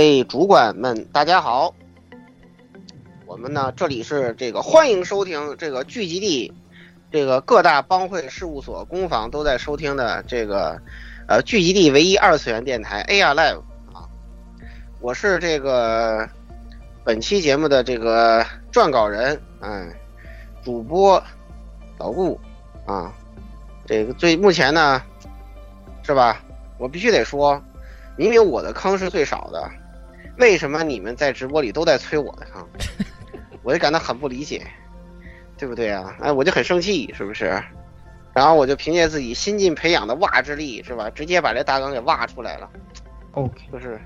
各位主管们，大家好。我们呢，这里是这个欢迎收听这个聚集地，这个各大帮会事务所、工坊都在收听的这个呃聚集地唯一二次元电台 AR Live 啊。我是这个本期节目的这个撰稿人，嗯，主播老顾啊。这个最目前呢，是吧？我必须得说。明明我的坑是最少的，为什么你们在直播里都在催我的坑？我就感到很不理解，对不对啊？哎，我就很生气，是不是？然后我就凭借自己新晋培养的挖之力，是吧？直接把这大纲给挖出来了。OK，就是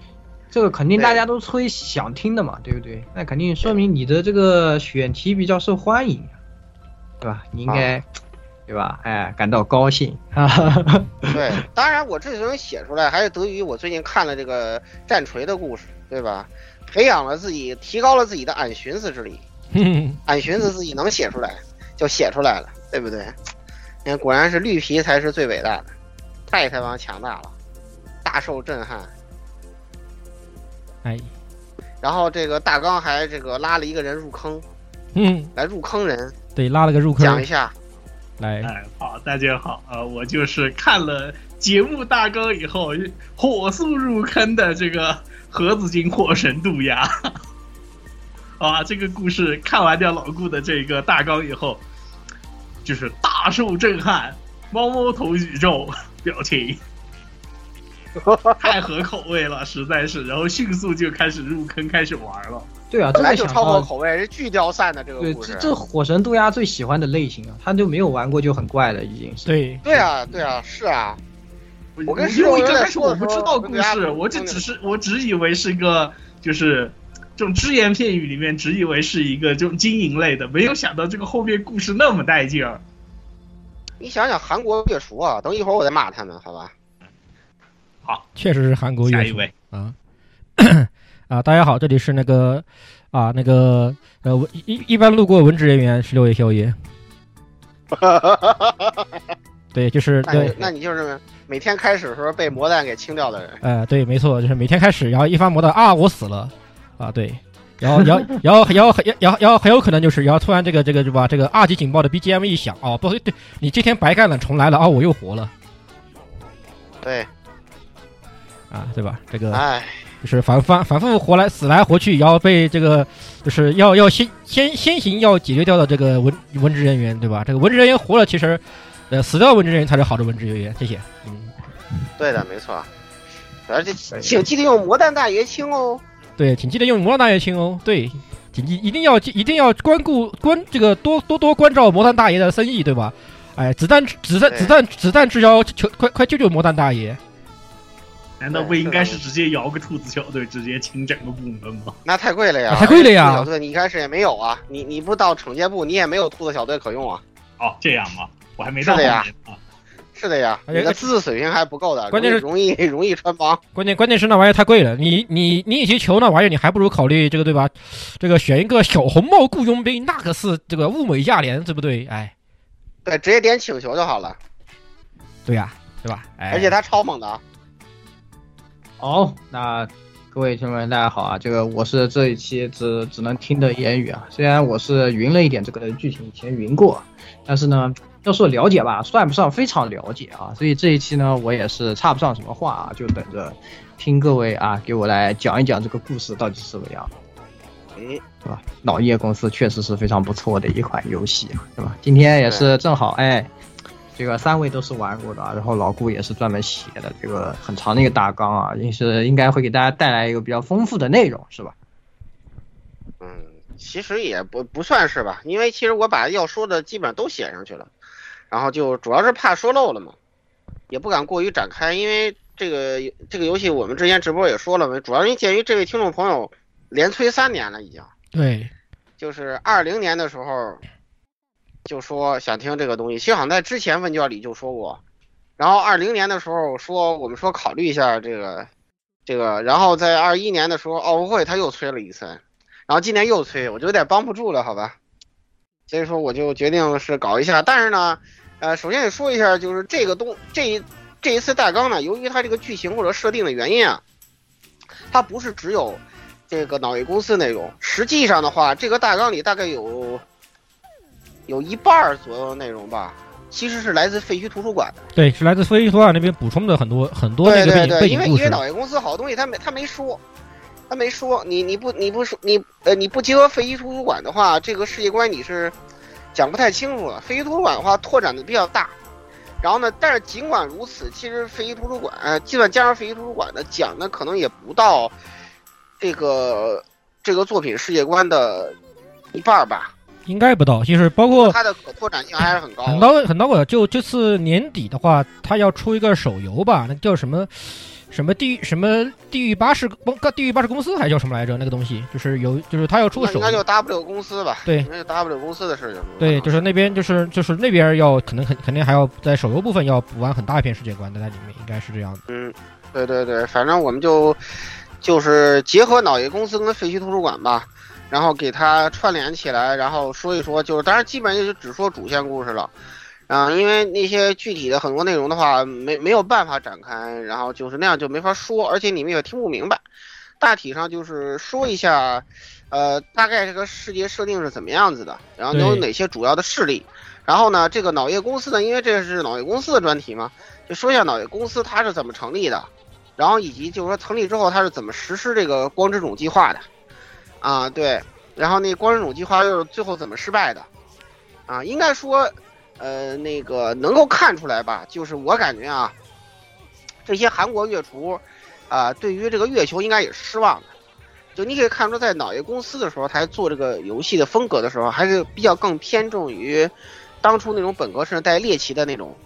这个肯定大家都催想听的嘛，对不对？那肯定说明你的这个选题比较受欢迎，对吧？你应该。啊对吧？哎，感到高兴。对，当然我这能写出来，还是得益于我最近看了这个战锤的故事，对吧？培养了自己，提高了自己的俺寻思之力。俺寻思自己能写出来，就写出来了，对不对？你看，果然是绿皮才是最伟大的，太他妈强大了，大受震撼。哎，然后这个大纲还这个拉了一个人入坑，嗯，来入坑人，对，拉了个入坑，讲一下。来，哎，好，大家好，呃，我就是看了节目大纲以后火速入坑的这个盒子精火神渡鸦。啊，这个故事看完掉老顾的这个大纲以后，就是大受震撼，猫猫头宇宙 表情，太合口味了，实在是，然后迅速就开始入坑，开始玩了。对啊，本来就超合口味，是巨刁散的这个对，故事。这这火神渡鸦最喜欢的类型啊，他就没有玩过就很怪了，已经是。对对啊，对啊，是啊。我跟因为刚开始始我不知道故事，我这只是我只以为是一个就是这种只言片语里面只以为是一个这种经营类的，没有想到这个后面故事那么带劲儿。你想想韩国月厨啊，等一会儿我再骂他们，好吧？好，确实是韩国月厨下一位啊啊！大家好，这里是那个啊那个呃文一一般路过文职人员十六夜宵夜。对，就是对那，那你就是每天开始的时候被魔弹给清掉的人。呃，对，没错，就是每天开始，然后一发魔弹啊，我死了啊，对，然后然后 然后然后然后然后很有可能就是，然后突然这个这个是吧，这个二级警报的 BGM 一响，哦，不对，对你这天白干了，重来了，哦，我又活了对，啊，对吧？这个哎，就是反反反复活来死来活去，然后被这个就是要要先先先行要解决掉的这个文文职人员，对吧？这个文职人员活了，其实呃死掉的文职人员才是好的文职人员。谢谢。嗯，对的，没错。而且请记得用魔弹大爷清哦。对，请记得用魔弹大爷清哦。对，请记一定要一定要关顾关这个多多多关照魔弹大爷的生意，对吧？哎，子弹子弹子弹子弹之交，求快快救救魔弹大爷！难道不应该是直接摇个兔子小队，直接清整个部门吗？那太贵了呀！太贵了呀小队你一开始也没有啊，你你不到惩戒部，你也没有兔子小队可用啊。哦，这样吗？我还没到是的呀啊。是的呀，而且你的资质水平还不够的，关键是容易 容易穿帮。关键关键是那玩意儿太贵了，你你你与其求那玩意儿，你还不如考虑这个对吧？这个选一个小红帽雇佣兵，那可是这个物美价廉，对不对？哎，对，直接点请求就好了，对呀、对吧？哎，而且他超猛的啊。好，那各位听众们，大家好啊！这个我是这一期只只能听的言语啊，虽然我是云了一点这个剧情，以前云过，但是呢，要说了解吧，算不上非常了解啊，所以这一期呢，我也是插不上什么话啊，就等着听各位啊给我来讲一讲这个故事到底是什么样，哎，对吧？老叶公司确实是非常不错的一款游戏啊，对吧？今天也是正好哎。这个三位都是玩过的啊，然后老顾也是专门写的这个很长的一个大纲啊，也是应该会给大家带来一个比较丰富的内容，是吧？嗯，其实也不不算是吧，因为其实我把要说的基本上都写上去了，然后就主要是怕说漏了嘛，也不敢过于展开，因为这个这个游戏我们之前直播也说了嘛，主要因鉴于这位听众朋友连催三年了已经，对，就是二零年的时候就说想听这个东西，其实好像在之前问卷里就说过，然后二零年的时候说我们说考虑一下这个这个，然后在二一年的时候奥运会他又催了一次，然后今年又催，我就有点帮不住了，好吧，所以说我就决定是搞一下，但是呢，呃，首先得说一下，就是这个东这一这一次大纲呢，由于它这个剧情或者设定的原因啊，它不是只有这个脑叶公司内容，实际上的话，这个大纲里大概有有一半儿左右的内容吧，其实是来自废墟图书馆的。对，是来自废墟图书馆那边补充的很多很多那对对对，个背景背因为因为。脑叶公司好多东西他没他没说，他没说，你你不你不说你呃你不结合废墟图书馆的话，这个世界观你是讲不太清楚了。废墟图书馆的话拓展的比较大，然后呢，但是尽管如此，其实废墟图书馆呃，基本加上废墟图书馆呢讲的可能也不到这个这个作品世界观的一半吧，应该不到，就是包括它的可拓展性还是很高很的。高很高的。就这次年底的话，他要出一个手游吧，那叫什么什么地狱什么地狱巴士公地狱巴士公司还叫什么来着？那个东西就是有就是他要出个手那应该就。W 公司吧？对应该就 W 公司的事情。对，就是那边就是就是那边要可能肯肯定还要在手游部分要补完很大一片世界观的在里面，应该是这样的。嗯，对对对，反正我们就就是结合脑爷公司跟废墟图书馆吧，然后给它串联起来，然后说一说，就是当然基本上就只说主线故事了。啊、因为那些具体的很多内容的话，没没有办法展开，然后就是那样就没法说，而且你们也听不明白。大体上就是说一下，呃，大概这个世界设定是怎么样子的，然后都有哪些主要的势力。然后呢，这个脑叶公司呢，因为这是脑叶公司的专题嘛，就说一下脑叶公司它是怎么成立的，然后以及就是说成立之后它是怎么实施这个光之种计划的，啊对，然后那光之种计划又是最后怎么失败的，啊，应该说，呃，那个能够看出来吧，就是我感觉啊，这些韩国月厨，啊，对于这个月球应该也是失望的。就你可以看出，在脑叶公司的时候，他做这个游戏的风格的时候，还是比较更偏重于当初那种本格式带猎奇的那种，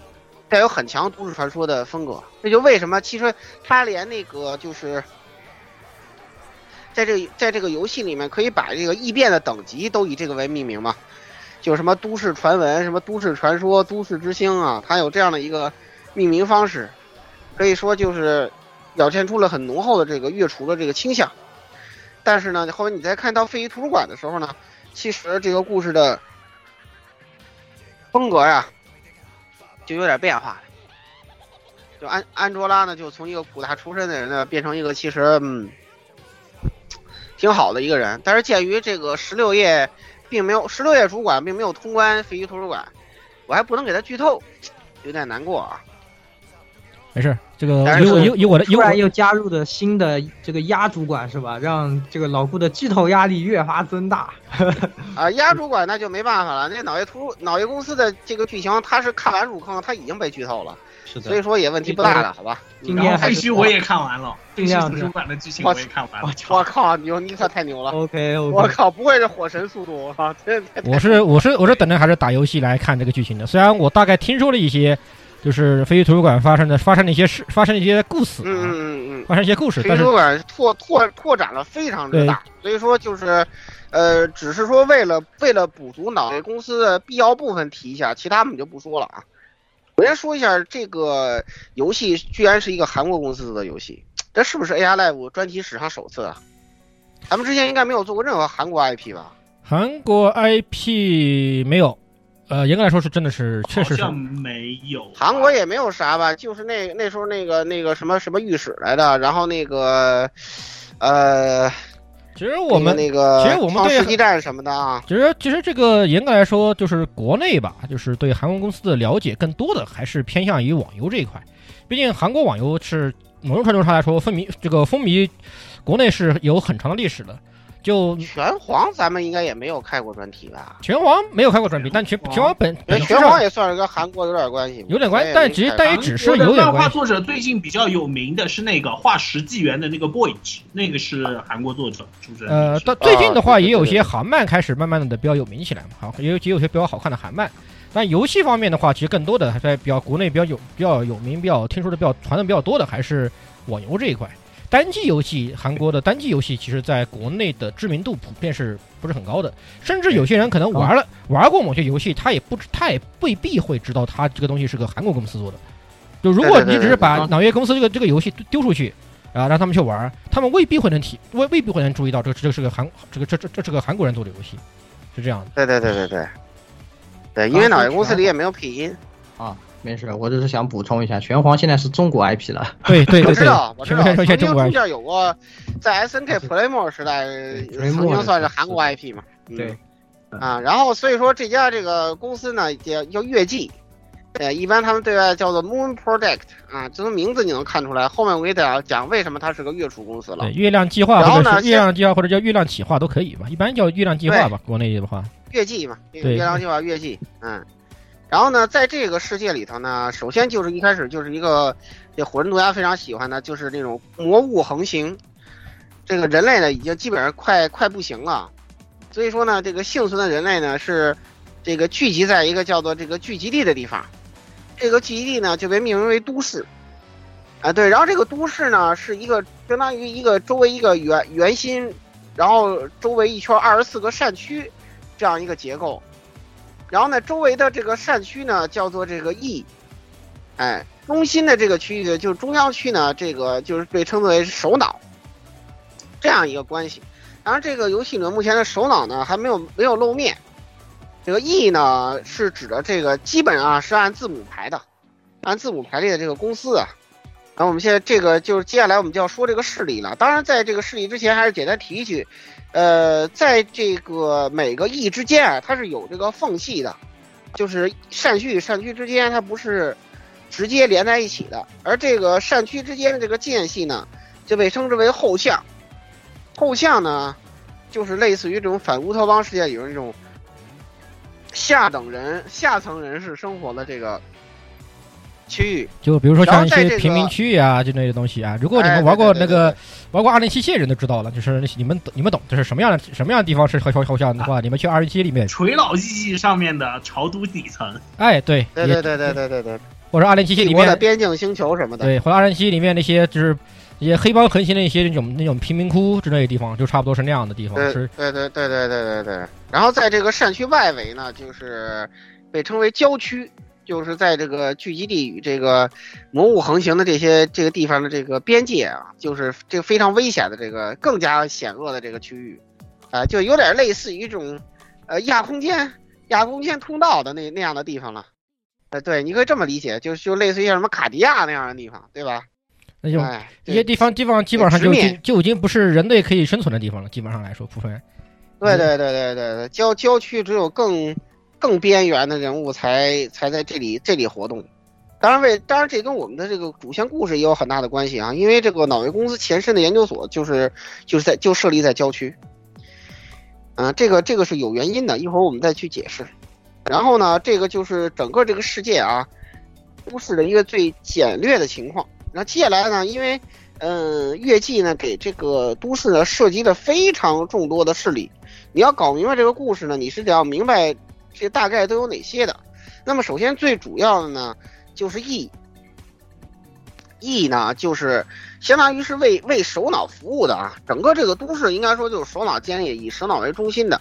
带有很强都市传说的风格。这就为什么其实他连那个就是，在这在这个游戏里面可以把这个异变的等级都以这个为命名嘛，就什么都市传闻、什么都市传说、都市之星啊，它有这样的一个命名方式，可以说就是表现出了很浓厚的这个月厨的这个倾向。但是呢，后来你再看到废墟图书馆的时候呢，其实这个故事的风格呀，就有点变化了。就安安卓拉呢，就从一个普大出身的人呢，变成一个其实嗯挺好的一个人。但是鉴于这个十六页并没有十六页主管并没有通关废墟图书馆，我还不能给他剧透，有点难过啊。没事，这个但是有有有我的有我突然又加入的新的这个鸭主管是吧？让这个老顾的剧透压力越发增大。啊，鸭主管那就没办法了，那脑叶图脑叶公司的这个剧情，他是看完入坑，他已经被剧透了，是所以说也问题不大了，好吧？今天废墟我也看完了，废墟图书馆的剧情我也看完了。我靠，牛，你可太牛了！OK 我靠，不会是火神速度啊？真的太我是我是我是等着还是打游戏来看这个剧情的。虽然我大概听说了一些，就是飞鱼图书馆发生的发生的一些事，发生的一些故事啊，嗯嗯嗯嗯，发生一些故事，但是图书馆拓拓拓展了非常之大，所以说就是，呃，只是说为了为了补足脑内公司的必要部分提一下，其他我们就不说了啊。首先说一下这个游戏居然是一个韩国公司的游戏，这是不是 AR Live 专题史上首次啊？咱们之前应该没有做过任何韩国 IP 吧？韩国 IP 没有，呃，严格来说是真的是确实是好像没有。韩国也没有啥吧，就是那那时候那个那个什么什么御史来的，然后那个，呃，其实我们那个其实我们对创世纪战什么的啊，其实其实这个严格来说，就是国内吧，就是对韩国公司的了解更多的还是偏向于网游这一块。毕竟韩国网游是某种程度上来说风靡这个风靡国内是有很长的历史的。就拳皇咱们应该也没有开过专题吧？拳皇没有开过专题，但拳拳皇本本拳皇也算是跟韩国有点关系，有点关系，但其实但也只是有点漫关系。画作者最近比较有名的是那个画十纪元的那个 Boych，那个是韩国作者是不是。呃，但最近的话也有一些韩漫开始慢慢的比较有名起来嘛，好，也有也有些比较好看的韩漫。但游戏方面的话，其实更多的还在比较国内比较有比较有名、比较听说的比较传的比较多的还是网游这一块。单机游戏，韩国的单机游戏，其实在国内的知名度普遍是不是很高的？甚至有些人可能玩了、玩过某些游戏，他也不知他也未必会知道他这个东西是个韩国公司做的。就如果你只是把脑月公司这个这个游戏丢出去，啊，让他们去玩，他们未必会能体未未必会能注意到这这是个韩这个这这这是个韩国人做的游戏，是这样的。对对对对对，对，因为脑月公司里也没有配音啊。没事，我只是想补充一下，拳皇现在是中国 IP 了。对对对我知道，我知道，曾经中国中间有过，在 S N K Playmore 时代，曾经算是韩国 IP 嘛。对。啊，然后所以说这家这个公司呢叫叫月季，呃，一般他们对外叫做 Moon Project 啊，从名字你能看出来。后面我给大家讲为什么它是个月初公司了。对，月亮计划或者是月亮计划或者叫月亮企划都可以吧，一般叫月亮计划吧，国内的话。月季嘛，对，月亮计划月季，嗯。然后呢，在这个世界里头呢，首先就是一开始就是一个这火人毒鸦非常喜欢的，就是那种魔物横行。这个人类呢，已经基本上快快不行了，所以说呢，这个幸存的人类呢是这个聚集在一个叫做这个聚集地的地方。这个聚集地呢就被命名为都市。啊，对，然后这个都市呢是一个相当于一个周围一个圆圆心，然后周围一圈二十四个扇区这样一个结构。然后呢，周围的这个扇区呢叫做这个翼，哎，中心的这个区域就是中央区呢，这个就是被称作为首脑，这样一个关系。当然，这个游戏呢目前的首脑呢还没有没有露面，这个翼呢是指的这个基本上是按字母排的，按字母排列的这个公司啊。那我们现在这个就是接下来我们就要说这个势力了。当然，在这个势力之前，还是简单提一句。呃，在这个每个翼之间啊，它是有这个缝隙的，就是扇区与扇区之间它不是直接连在一起的，而这个扇区之间的这个间隙呢，就被称之为后巷。后巷呢，就是类似于这种反乌托邦世界里那种下等人、下层人士生活的这个区域。就比如说像一些贫民区啊，就那些东西啊。如果你们玩过那个。玩过二零七七人都知道了，就是你们你们懂，就是什么样的什么样的地方是后后后巷的话，你们去二零七里面垂老记忆上面的朝都底层，哎，对，对对对对对对对，或者二零七七里面的边境星球什么的，对，或者二零七里面那些就是一些黑帮横行的一些那种那种贫民窟之类的地方，就差不多是那样的地方，是，对对对对对对对。然后在这个扇区外围呢，就是被称为郊区。就是在这个聚集地与这个魔物横行的这些这个地方的这个边界啊，就是这个非常危险的这个更加险恶的这个区域，啊、呃，就有点类似于这种呃亚空间、亚空间通道的那那样的地方了。呃，对，你可以这么理解，就就类似于像什么卡迪亚那样的地方，对吧？那就哎一些地方地方基本上就已经就已经不是人类可以生存的地方了，基本上来说，部分。对对对对对对，郊郊区只有更。更边缘的人物才才在这里这里活动，当然为当然这跟我们的这个主线故事也有很大的关系啊，因为这个脑卫公司前身的研究所就是就是在就设立在郊区，嗯、这个这个是有原因的，一会儿我们再去解释。然后呢，这个就是整个这个世界啊，都市的一个最简略的情况。然后接下来呢，因为嗯、月季呢给这个都市呢涉及了非常众多的势力，你要搞明白这个故事呢，你是得要明白。这大概都有哪些的？那么首先最主要的呢，就是 E。，E 呢就是相当于是为为首脑服务的啊，整个这个都市应该说就是首脑建立，以首脑为中心的。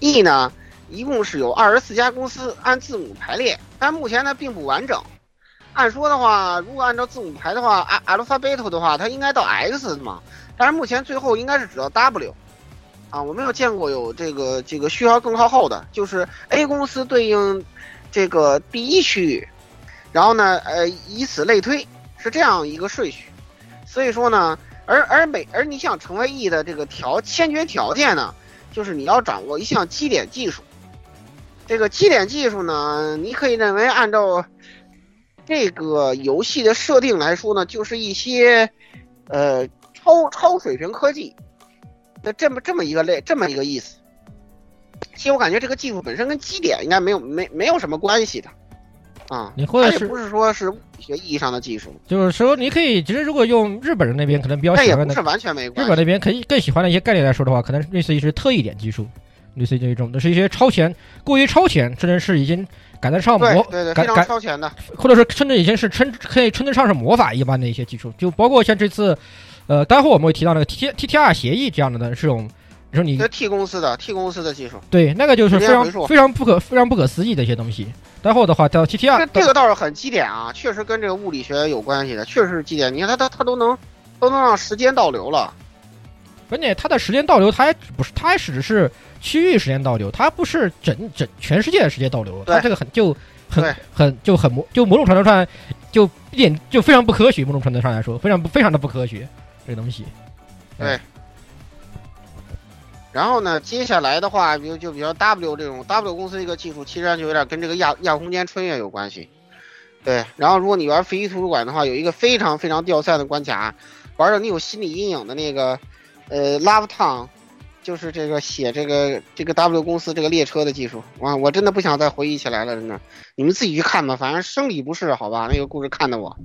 E 呢一共是有二十四家公司，按字母排列，但目前呢并不完整。按说的话，如果按照字母排的话，Al Alphabet 的话，它应该到 X 嘛，但是目前最后应该是只到 W。啊，我没有见过有这个这个序号更靠后的，就是 A 公司对应这个第一区域，然后呢，呃，以此类推，是这样一个顺序。所以说呢，而而每而你想成为 E 的这个条先决条件呢，就是你要掌握一项基点技术。这个基点技术呢，你可以认为按照这个游戏的设定来说呢，就是一些呃超超水平科技。那这么这么一个类，这么一个意思。其实我感觉这个技术本身跟基点应该没有没没有什么关系的，啊，你或者是不是说是物理学意义上的技术，就是说你可以，其实如果用日本人那边可能比较喜欢的也不是完全没日关系。日本那边可以更喜欢的一些概念来说的话，可能类似于是特异点技术，类似于这种，都是一些超前、过于超前，甚至是已经赶得上魔，对对对，非常超前的。或者说甚至已经是称可以称得上是魔法一般的一些技术，就包括像这次，呃，待会儿我们会提到那个 T T T R 协议这样的呢，这种，你说你这 T 公司的 T 公司的技术，对那个就是非常非常不可非常不可思议的一些东西。待会儿的话到 T T R，这个倒是很基点啊，确实跟这个物理学有关系的，确实是基点。你看它它它都能都能让时间倒流了。关键它的时间倒流，它还不是，它还只是区域时间倒流，它不是整整全世界的时间倒流。它这个很就很很就很模就某种程度上就一点就非常不科学，某种程度上来说，非常不非常的不科学这个东西。对。然后呢，接下来的话，比如就比如 W 这种 W 公司一个技术，其实上就有点跟这个亚亚空间穿越有关系。对，然后如果你玩飞鱼图书馆的话，有一个非常非常掉散的关卡，玩的你有心理阴影的那个，呃，Love Town，就是这个写这个这个 W 公司这个列车的技术，哇，我真的不想再回忆起来了，真的，你们自己去看吧，反正生理不适，好吧，那个故事看的我，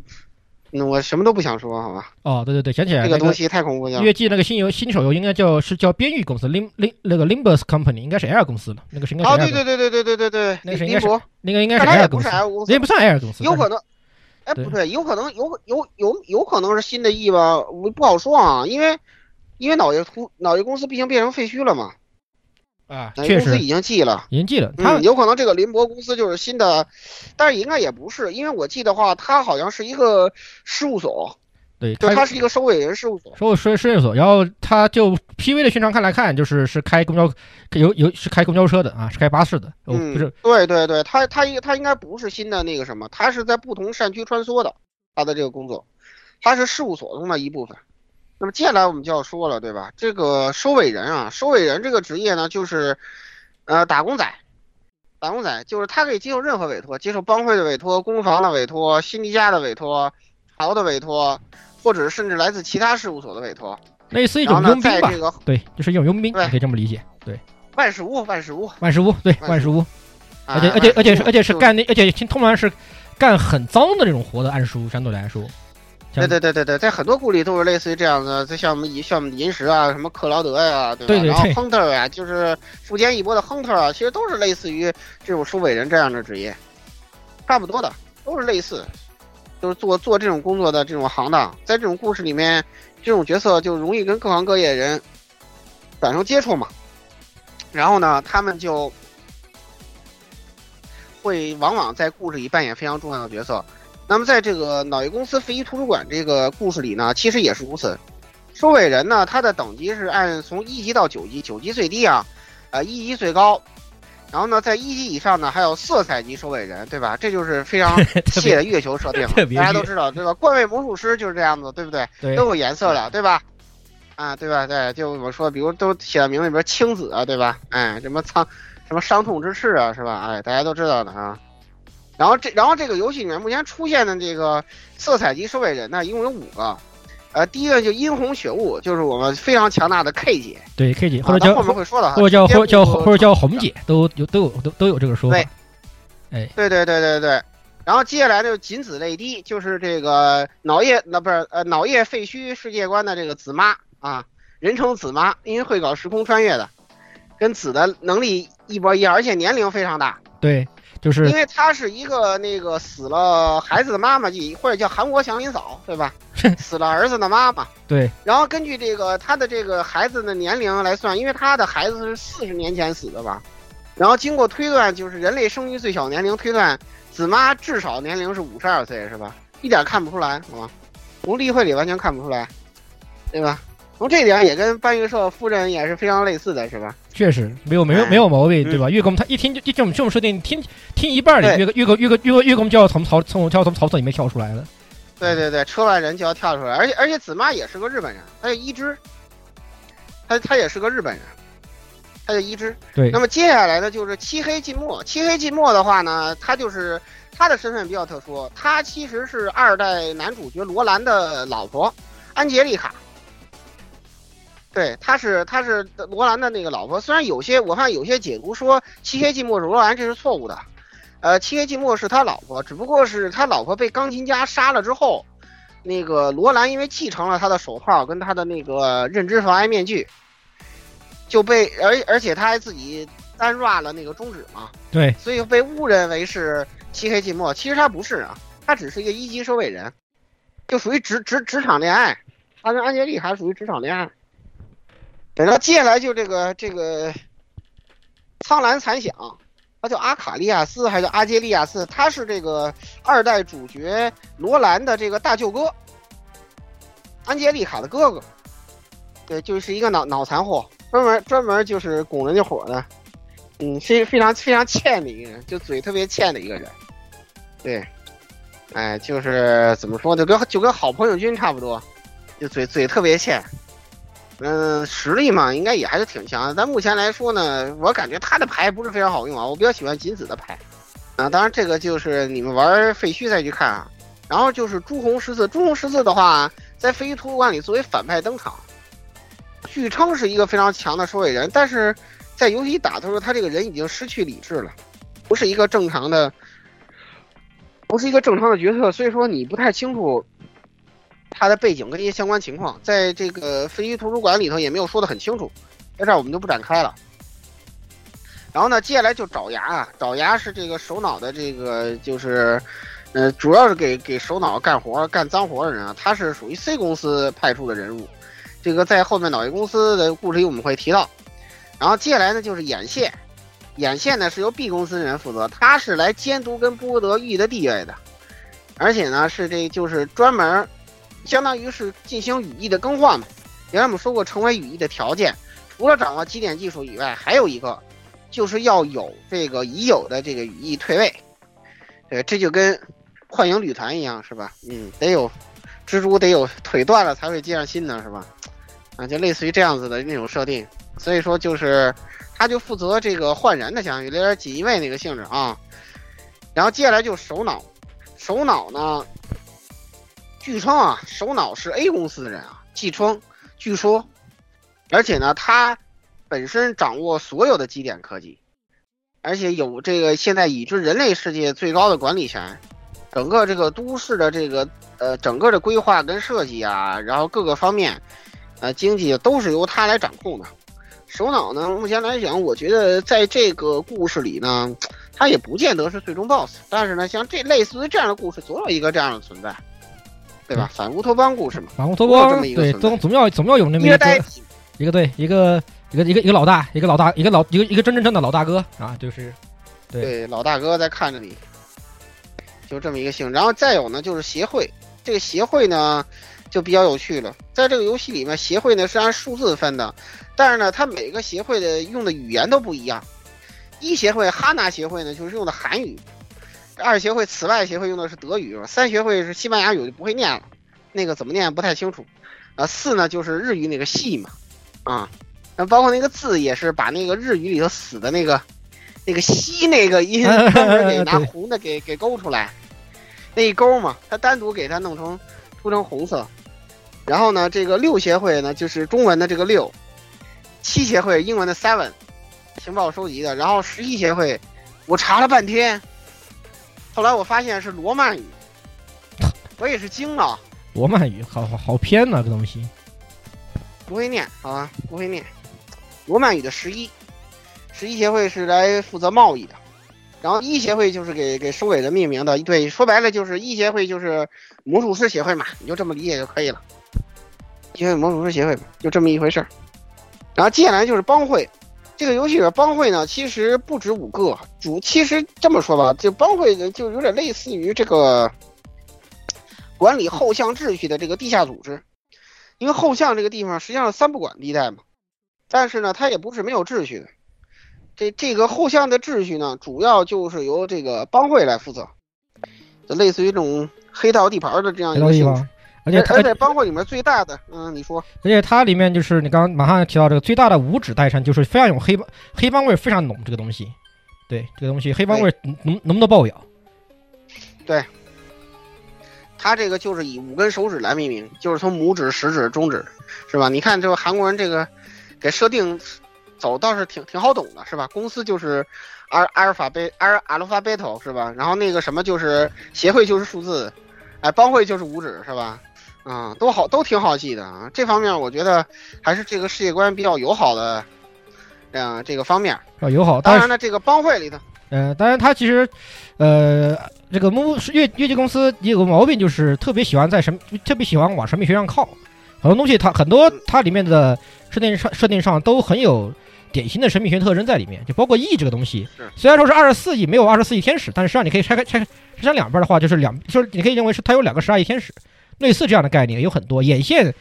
那我什么都不想说，好吧，哦，对对对，想起来那这个东西太恐怖了。月。季那个新游新手游应该叫是叫边域公司 Lim Lim 那个 Limbus Company 应该是 Air 公司的，那个是应该是哦，对对对对对对对对，那个是应该是，那个应该是 Air 公司不是，L 公司也，不算 Air 公司，有可能，哎，不对，有可能有有有有可能是新的 E 吧，我不好说啊，因为因为脑叶图脑叶公司毕竟变成废墟了嘛，啊，确实公司已经记了。已经记了，他嗯，有可能这个林博公司就是新的，但是应该也不是，因为我记的话，他好像是一个事务所，对就它他是一个收尾人事务所。收收事务所，然后他就 PV 的宣传看来看，就是是开公交有有是开公交车的啊，是开巴士的，哦，嗯，不是，对对对，他他应他应该不是新的那个什么，他是在不同扇区穿梭的，他的这个工作，他是事务所中的一部分。那么接下来我们就要说了，对吧？这个收尾人啊，收尾人这个职业呢，就是呃打工仔，打工仔就是他可以接受任何委托，接受帮会的委托、攻防的委托、新迪加的委托、朝的委托，或者甚至来自其他事务所的委托。类似一种佣兵吧，在这个对，就是一种佣兵，你可以这么理解，对，万事屋，万事屋，万事屋，对，万事屋，啊而且而且而且是而且是干那而且通常是干很脏的这种活的暗书，相对来说，对对对对对，在很多故里都是类似于这样的，就像我们像我们银石啊，什么克劳德呀、对吧？然后对对对 Hunter 呀、就是富坚义博的 Hunter 啊，其实都是类似于这种收尾人这样的职业，差不多的，都是类似，就是做做这种工作的这种行当，在这种故事里面，这种角色就容易跟各行各业人产生接触嘛。然后呢，他们就会往往在故事里扮演非常重要的角色。那么在这个脑叶公司非遗图书馆这个故事里呢，其实也是如此。收尾人呢，他的等级是按从一级到九级，九级最低啊，呃一级最高。然后呢，在一级以上呢，还有色彩级收尾人，对吧？这就是非常 细的月球设定 大家都知道，对吧？冠位魔术师就是这样子，对不对？对都有颜色的，对吧？啊，对吧？对，就我说，比如都写在名字里边，青紫啊，对吧？哎，什么苍，什么伤痛之翅啊，是吧？哎，大家都知道的啊。然后这，然后这个游戏里面目前出现的这个色彩级收尾人呢，一共有五个。呃，第一个就殷红雪雾，就是我们非常强大的 K 姐，对 K 姐啊或者叫咱后面会说的哈，或者叫或者叫或者叫红姐，都有都有都都有这个说法对。对对对对对。然后接下来呢，就锦子泪滴，就是这个脑叶那不是呃脑叶废墟世界观的这个紫妈啊，人称紫妈，因为会搞时空穿越的，跟紫的能力一模一样，而且年龄非常大。对，就是因为她是一个那个死了孩子的妈妈，就或者叫韩国祥林嫂，对吧？死了儿子的妈妈。对然后根据这个她的这个孩子的年龄来算，因为她的孩子是四十年前死的吧，然后经过推断，就是人类生育最小年龄推断，子妈至少年龄是五十二岁，是吧？一点看不出来，好吗？从例会里完全看不出来，对吧？从这点也跟搬运社夫人也是非常类似的，是吧？确实没有没有哎没有毛病，嗯对吧？月宫他一听就就这么这么设定，听听一半里对月月宫月宫月宫月宫就要从曹从就要从曹操里面跳出来了。对对对，车外人就要跳出来，而且而且子妈也是个日本人，他叫一之，他他也是个日本人，他叫一之。对那么接下来呢，就是漆黑静默。漆黑静默的话呢，他就是他的身份比较特殊，他其实是二代男主角罗兰的老婆安杰丽卡。对，他是他是罗兰的那个老婆。虽然有些我看有些解读说漆黑寂寞是罗兰，这是错误的。呃，漆黑寂寞是他老婆，只不过是他老婆被钢琴家杀了之后，那个罗兰因为继承了他的手套跟他的那个认知妨碍面具，就被而而且他还自己单 run 了那个中指嘛，对，所以被误认为是漆黑寂寞。其实他不是啊，他只是一个一级收尾人，就属于职职职场恋爱。他跟安杰丽还属于职场恋爱。等到接下来就这个这个苍蓝残响，他叫阿卡利亚斯还是叫阿杰利亚斯？他是这个二代主角罗兰的这个大舅哥，安杰丽卡的哥哥。对，就是一个脑脑残货，专门专门就是拱人家火的，嗯，非非常非常欠的一个人，就嘴特别欠的一个人。对，哎，就是怎么说，就跟就跟好朋友君差不多，就嘴嘴特别欠。嗯，实力嘛，应该也还是挺强的。但目前来说呢，我感觉他的牌不是非常好用啊。我比较喜欢锦子的牌，啊，当然这个就是你们玩废墟再去看啊。然后就是朱红十字，朱红十字的话，在废墟图书馆里作为反派登场，据称是一个非常强的收尾人，但是在游戏打的时候，他这个人已经失去理智了，不是一个正常的，不是一个正常的角色，所以说你不太清楚。他的背景跟一些相关情况，在这个废墟图书馆里头也没有说的很清楚，在这儿我们就不展开了。然后呢，接下来就爪牙啊，爪牙是这个首脑的这个就是，呃，主要是给给首脑干活干脏活的人啊，他是属于 C 公司派出的人物，这个在后面脑业公司的故事里我们会提到。然后接下来呢就是眼线，眼线呢是由 B 公司的人负责，他是来监督跟波德玉的地位的，而且呢是这就是专门。相当于是进行语义的更换嘛。原来我们说过，成为语义的条件，除了掌握基点技术以外，还有一个就是要有这个已有的这个语义退位。对，这就跟幻影旅团一样，是吧？嗯，得有蜘蛛得有腿断了才会接上新的，是吧？啊，就类似于这样子的那种设定。所以说，就是他就负责这个换人的，相当于有点锦衣卫那个性质啊。然后接下来就首脑，首脑呢。据称啊，首脑是 A 公司的人啊，据称，据说，而且呢，他本身掌握所有的基点科技，而且有这个现在已知人类世界最高的管理权，整个这个都市的这个呃整个的规划跟设计啊，然后各个方面，呃经济都是由他来掌控的。首脑呢，目前来讲，我觉得在这个故事里呢，他也不见得是最终 BOSS，但是呢，像这类似于这样的故事，总有一个这样的存在。对吧？反乌托邦故事嘛，反乌托邦这么一个对，总总要总要有那么一个一个对一个一个一个一个老大，一个老大，一个老一个一个真真正的老大哥啊，就是对。对，老大哥在看着你，就这么一个性质。然后再有呢，就是协会，这个协会呢就比较有趣了。在这个游戏里面，协会呢是按数字分的，但是呢，它每个协会的用的语言都不一样。一协会哈纳协会呢，就是用的韩语；二协会此外协会用的是德语；三协会是西班牙语，就不会念了，那个怎么念不太清楚。啊，四呢就是日语那个系嘛，啊，那包括那个字也是把那个日语里头死的那个那个西那个音 专门给拿红的给给勾出来，那一勾嘛，他单独给它弄成涂成红色。然后呢，这个六协会呢就是中文的这个六，七协会英文的 seven，情报收集的。然后十一协会，我查了半天，后来我发现是罗曼语，我也是惊了，罗曼语，好好好偏呐、这东西。不会念，好吧，不会念。罗曼语的十一，十一协会是来负责贸易的，然后一协会就是给给收尾的命名的，对，说白了就是一协会就是魔术师协会嘛，你就这么理解就可以了。因为魔术师协会嘛，就这么一回事儿。然后接下来就是帮会，这个游戏里边帮会呢，其实不止五个，主其实这么说吧，就帮会呢就有点类似于这个管理后巷秩序的这个地下组织，因为后巷这个地方实际上是三不管地带嘛，但是呢，它也不是没有秩序的。这这个后巷的秩序呢，主要就是由这个帮会来负责，就类似于这种黑道地盘的这样一个地方个性质。，而且它而且帮会里面最大的，嗯，你说而且它里面就是你刚刚马上提到这个最大的五指代称，就是非常有黑帮黑帮味儿非常浓这个东西。对这个东西黑帮味儿浓浓的爆表。对他这个就是以五根手指来命名，就是从拇指、食指、中指，是吧？你看这个韩国人这个给设定走倒是挺挺好懂的，是吧？公司就是阿尔阿尔法贝阿尔阿鲁法贝头是吧？然后那个什么就是协会就是数字，哎，帮会就是五指是吧？嗯，都好都挺好记的啊。这方面我觉得还是这个世界观比较友好的，嗯、这个方面。啊，友好，当然了，这个帮会里头，呃，当然他其实，呃，这个木是越越界公司也有个毛病，就是特别喜欢在神，特别喜欢往神秘学上靠，很多东西它很多它里面的设定上设定上都很有典型的神秘学特征在里面，就包括 E 这个东西是，虽然说是二十四亿，没有二十四亿天使，但是实际上你可以拆开拆开拆成两半的话，就是两就是你可以认为是它有两个十二亿天使，类似这样的概念有很多，眼线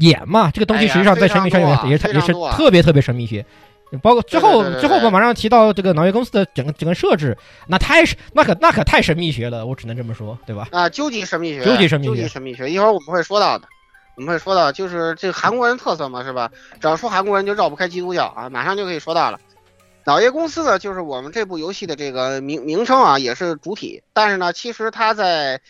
眼嘛，这个东西实际上在神秘学里面非常多啊也是也是特别特别神秘学。包括之后之后我们马上提到这个脑叶公司的整个整个设置，那太是那可那可太神秘学了，我只能这么说，对吧？啊，究极神秘学，究极神秘学究极神秘学，一会儿我们会说到的，我们会说到，就是这个韩国人特色嘛，是吧？只要说韩国人就绕不开基督教啊，马上就可以说到了。脑叶公司呢，就是我们这部游戏的这个名名称啊，也是主体，但是呢，其实它在，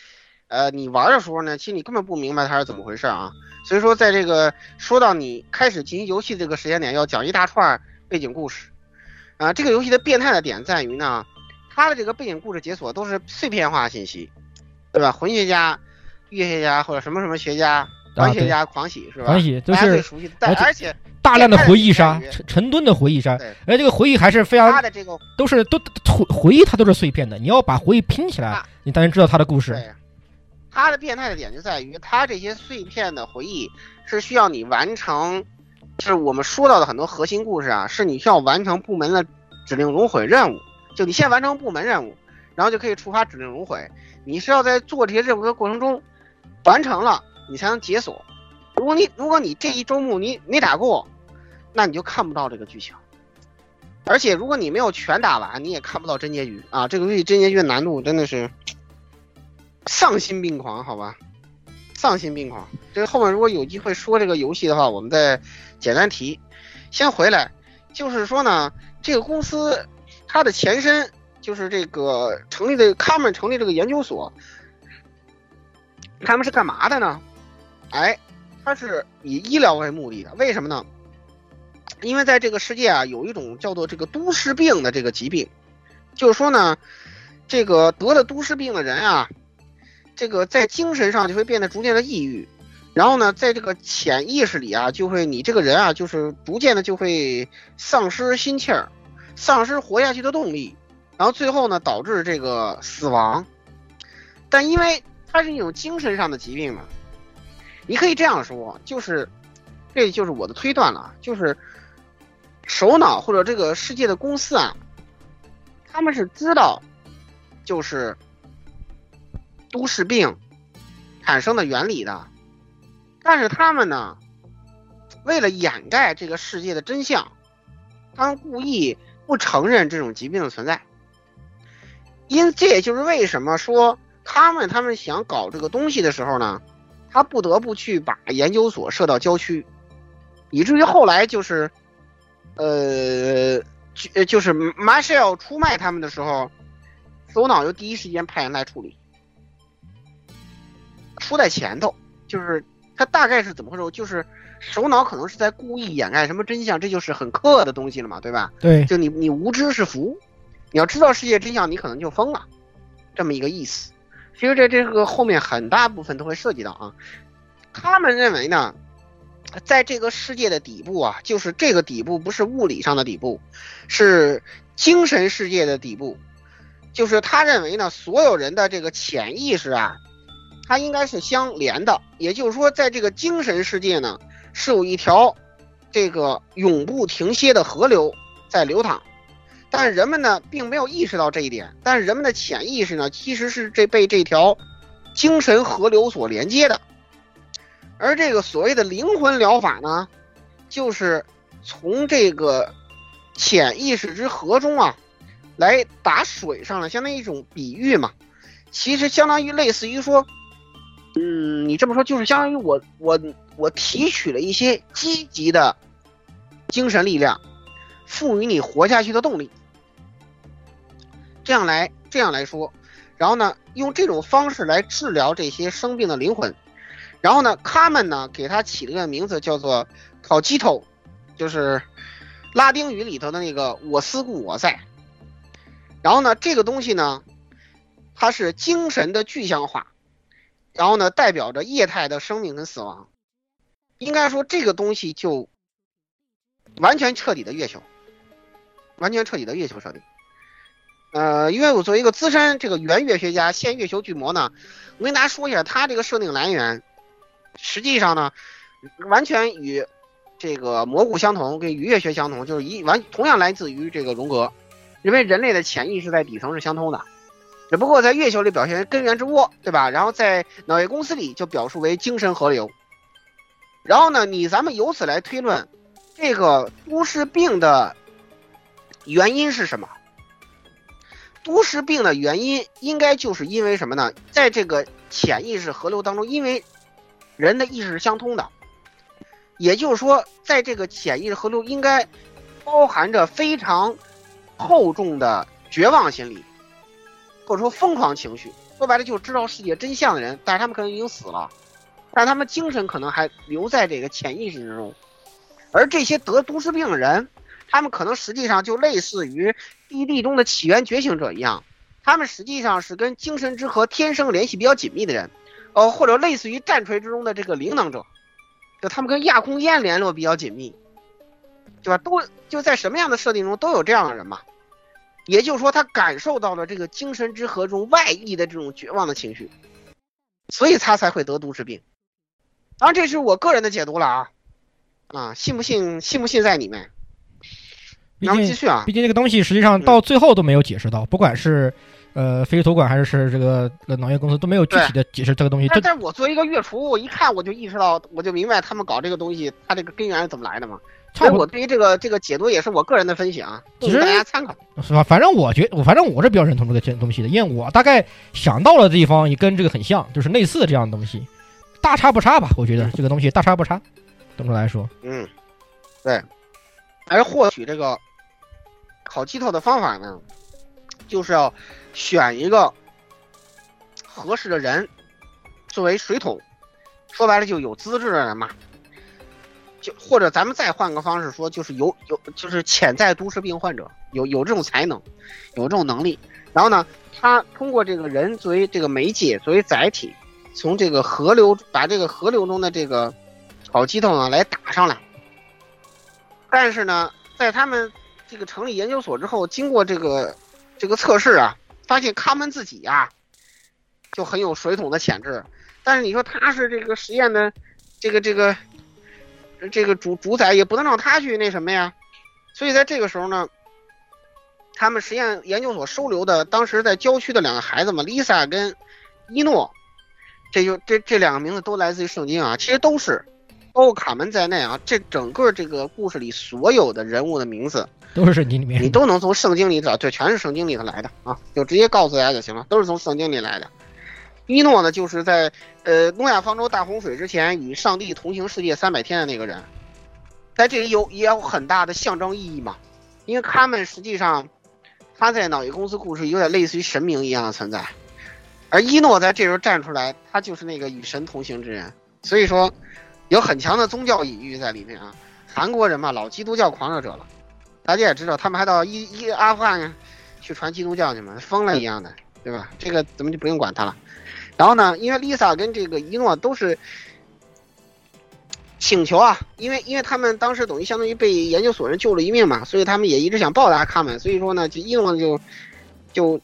呃，你玩的时候呢，其实你根本不明白它是怎么回事啊。所以说，在这个说到你开始进行游戏这个时间点，要讲一大串背景故事。啊、这个游戏的变态的点在于呢，它的这个背景故事解锁都是碎片化信息，对吧？魂学家、乐学家或者什么什么学家、啊对环学家、狂喜是吧？狂喜都大家最是熟悉的，但而且大量的回忆杀成成吨的回忆杀，对而这个回忆还是非常它的这个都是都都回回忆它都是碎片的，你要把回忆拼起来啊，你才能知道它的故事。对，它的变态的点就在于，它这些碎片的回忆是需要你完成，是我们说到的很多核心故事啊，是你需要完成部门的指令熔毁任务。就你先完成部门任务，然后就可以触发指令熔毁。你是要在做这些任务的过程中完成了，你才能解锁。如果你如果你这一周目你没打过，那你就看不到这个剧情。而且如果你没有全打完，你也看不到真结局啊！这个游戏真结局的难度真的是丧心病狂，好吧？丧心病狂。这个后面如果有机会说这个游戏的话，我们再简单提。先回来，就是说呢，这个公司它的前身就是这个成立的，他们成立这个研究所，他们是干嘛的呢？哎，它是以医疗为目的的。为什么呢？因为在这个世界啊，有一种叫做这个都市病的这个疾病，就是说呢，这个得了都市病的人啊，这个在精神上就会变得逐渐的抑郁，然后呢，在这个潜意识里啊，就会你这个人啊，就是逐渐的就会丧失心气儿，丧失活下去的动力，然后最后呢，导致这个死亡。但因为它是一种精神上的疾病嘛，你可以这样说，就是这就是我的推断了，就是首脑或者这个世界的公司啊，他们是知道，就是都市病产生的原理的，但是他们呢，为了掩盖这个世界的真相，他们故意不承认这种疾病的存在。因这也就是为什么说他们他们想搞这个东西的时候呢，他不得不去把研究所设到郊区，以至于后来就是，呃，就就是 Marshall 出卖他们的时候，首脑就第一时间派人来处理，出在前头，就是他大概是怎么回事？就是首脑可能是在故意掩盖什么真相，这就是很克的东西了嘛，对吧？对，就你你无知是福，你要知道世界真相，你可能就疯了，这么一个意思。其实这这个后面很大部分都会涉及到啊。他们认为呢，在这个世界的底部啊，就是这个底部不是物理上的底部，是精神世界的底部，就是他认为呢，所有人的这个潜意识啊，它应该是相连的，也就是说，在这个精神世界呢，是有一条这个永不停歇的河流在流淌，但是人们呢，并没有意识到这一点，但是人们的潜意识呢，其实是这被这条精神河流所连接的，而这个所谓的灵魂疗法呢，就是从这个潜意识之河中啊。来打水上来，相当于一种比喻嘛，其实相当于类似于说，嗯，你这么说就是相当于我我我提取了一些积极的精神力量，赋予你活下去的动力，这样来这样来说，然后呢，用这种方式来治疗这些生病的灵魂，然后呢，他们呢给他起了个名字叫做考基头，就是拉丁语里头的那个我思故我在。然后呢，这个东西呢，它是精神的具象化，然后呢，代表着液态的生命跟死亡。应该说，这个东西就完全彻底的月球，完全彻底的月球设定。呃，因为我作为一个资深这个原月学家，现月球巨魔呢，我跟大家说一下，它这个设定来源，实际上呢，完全与这个蘑菇相同，跟鱼月学相同，就是一完同样来自于这个荣格。因为人类的潜意识在底层是相通的，只不过在月球里表现为根源之窝，对吧？然后在脑叶公司里就表述为精神河流。然后呢，你咱们由此来推论，这个都市病的原因是什么？都市病的原因应该就是因为什么呢？在这个潜意识河流当中，因为人的意识是相通的，也就是说，在这个潜意识河流应该包含着非常。厚重的绝望心理，或者说疯狂情绪，说白了就是知道世界真相的人，但是他们可能已经死了，但他们精神可能还留在这个潜意识之中。而这些得都市病的人，他们可能实际上就类似于地地中的起源觉醒者一样，他们实际上是跟精神之河天生联系比较紧密的人，呃，或者类似于战锤之中的这个灵能者，就他们跟亚空间联络比较紧密。对吧？都就在什么样的设定中都有这样的人嘛？也就是说，他感受到了这个精神之河中外溢的这种绝望的情绪，所以他才会得都市病。当然，这是我个人的解读了啊啊，信不信？信不信在你们。然后继续啊，毕竟这个东西实际上到最后都没有解释到，不管是呃飞利浦管还是是这个农业公司都没有具体的解释这个东西。但但是我作为一个月厨，我一看我就意识到，我就明白他们搞这个东西，它这个根源是怎么来的嘛。所以我对于这个这个解读也是我个人的分析啊，供大家参考，是吧？反正我觉我反正我是比较认同这个这东西的，因为我大概想到了地方也跟这个很像，就是类似这样的东西，大差不差吧？我觉得这个东西大差不差，总的来说，嗯，对。而获取这个烤鸡头的方法呢，就是要选一个合适的人作为水桶，说白了就有资质的人嘛。就或者咱们再换个方式说，就是有有就是潜在都市病患者有有这种才能，有这种能力，然后呢，他通过这个人作为这个媒介作为载体，从这个河流把这个河流中的这个好鸡头呢来打上来。但是呢，在他们这个成立研究所之后，经过这个这个测试啊，发现他们自己呀就很有水桶的潜质，但是你说他是这个实验的这个。这个主主宰也不能让他去那什么呀，所以在这个时候呢，他们实验研究所收留的当时在郊区的两个孩子嘛，Lisa 跟伊诺，这就这这两个名字都来自于圣经啊，其实都是，包括卡门在内啊，这整个这个故事里所有的人物的名字都是圣经里面，你都能从圣经里找，对，全是圣经里头来的啊，就直接告诉大家就行了，都是从圣经里来的。伊诺呢，就是在呃诺亚方舟大洪水之前与上帝同行世界三百天的那个人，在这里有也有很大的象征意义嘛，因为他们实际上他在脑叶公司故事有点类似于神明一样的存在，而伊诺在这时候站出来，他就是那个与神同行之人，所以说有很强的宗教隐喻在里面啊。韩国人嘛，老基督教狂热者了，大家也知道，他们还到伊伊阿富汗去传基督教去嘛，疯了一样的，对吧？这个咱们就不用管他了。然后呢，因为 Lisa 跟这个伊诺都是请求啊，因为因为他们当时等于相当于被研究所人救了一命嘛，所以他们也一直想报答他们。所以说呢，就伊诺就就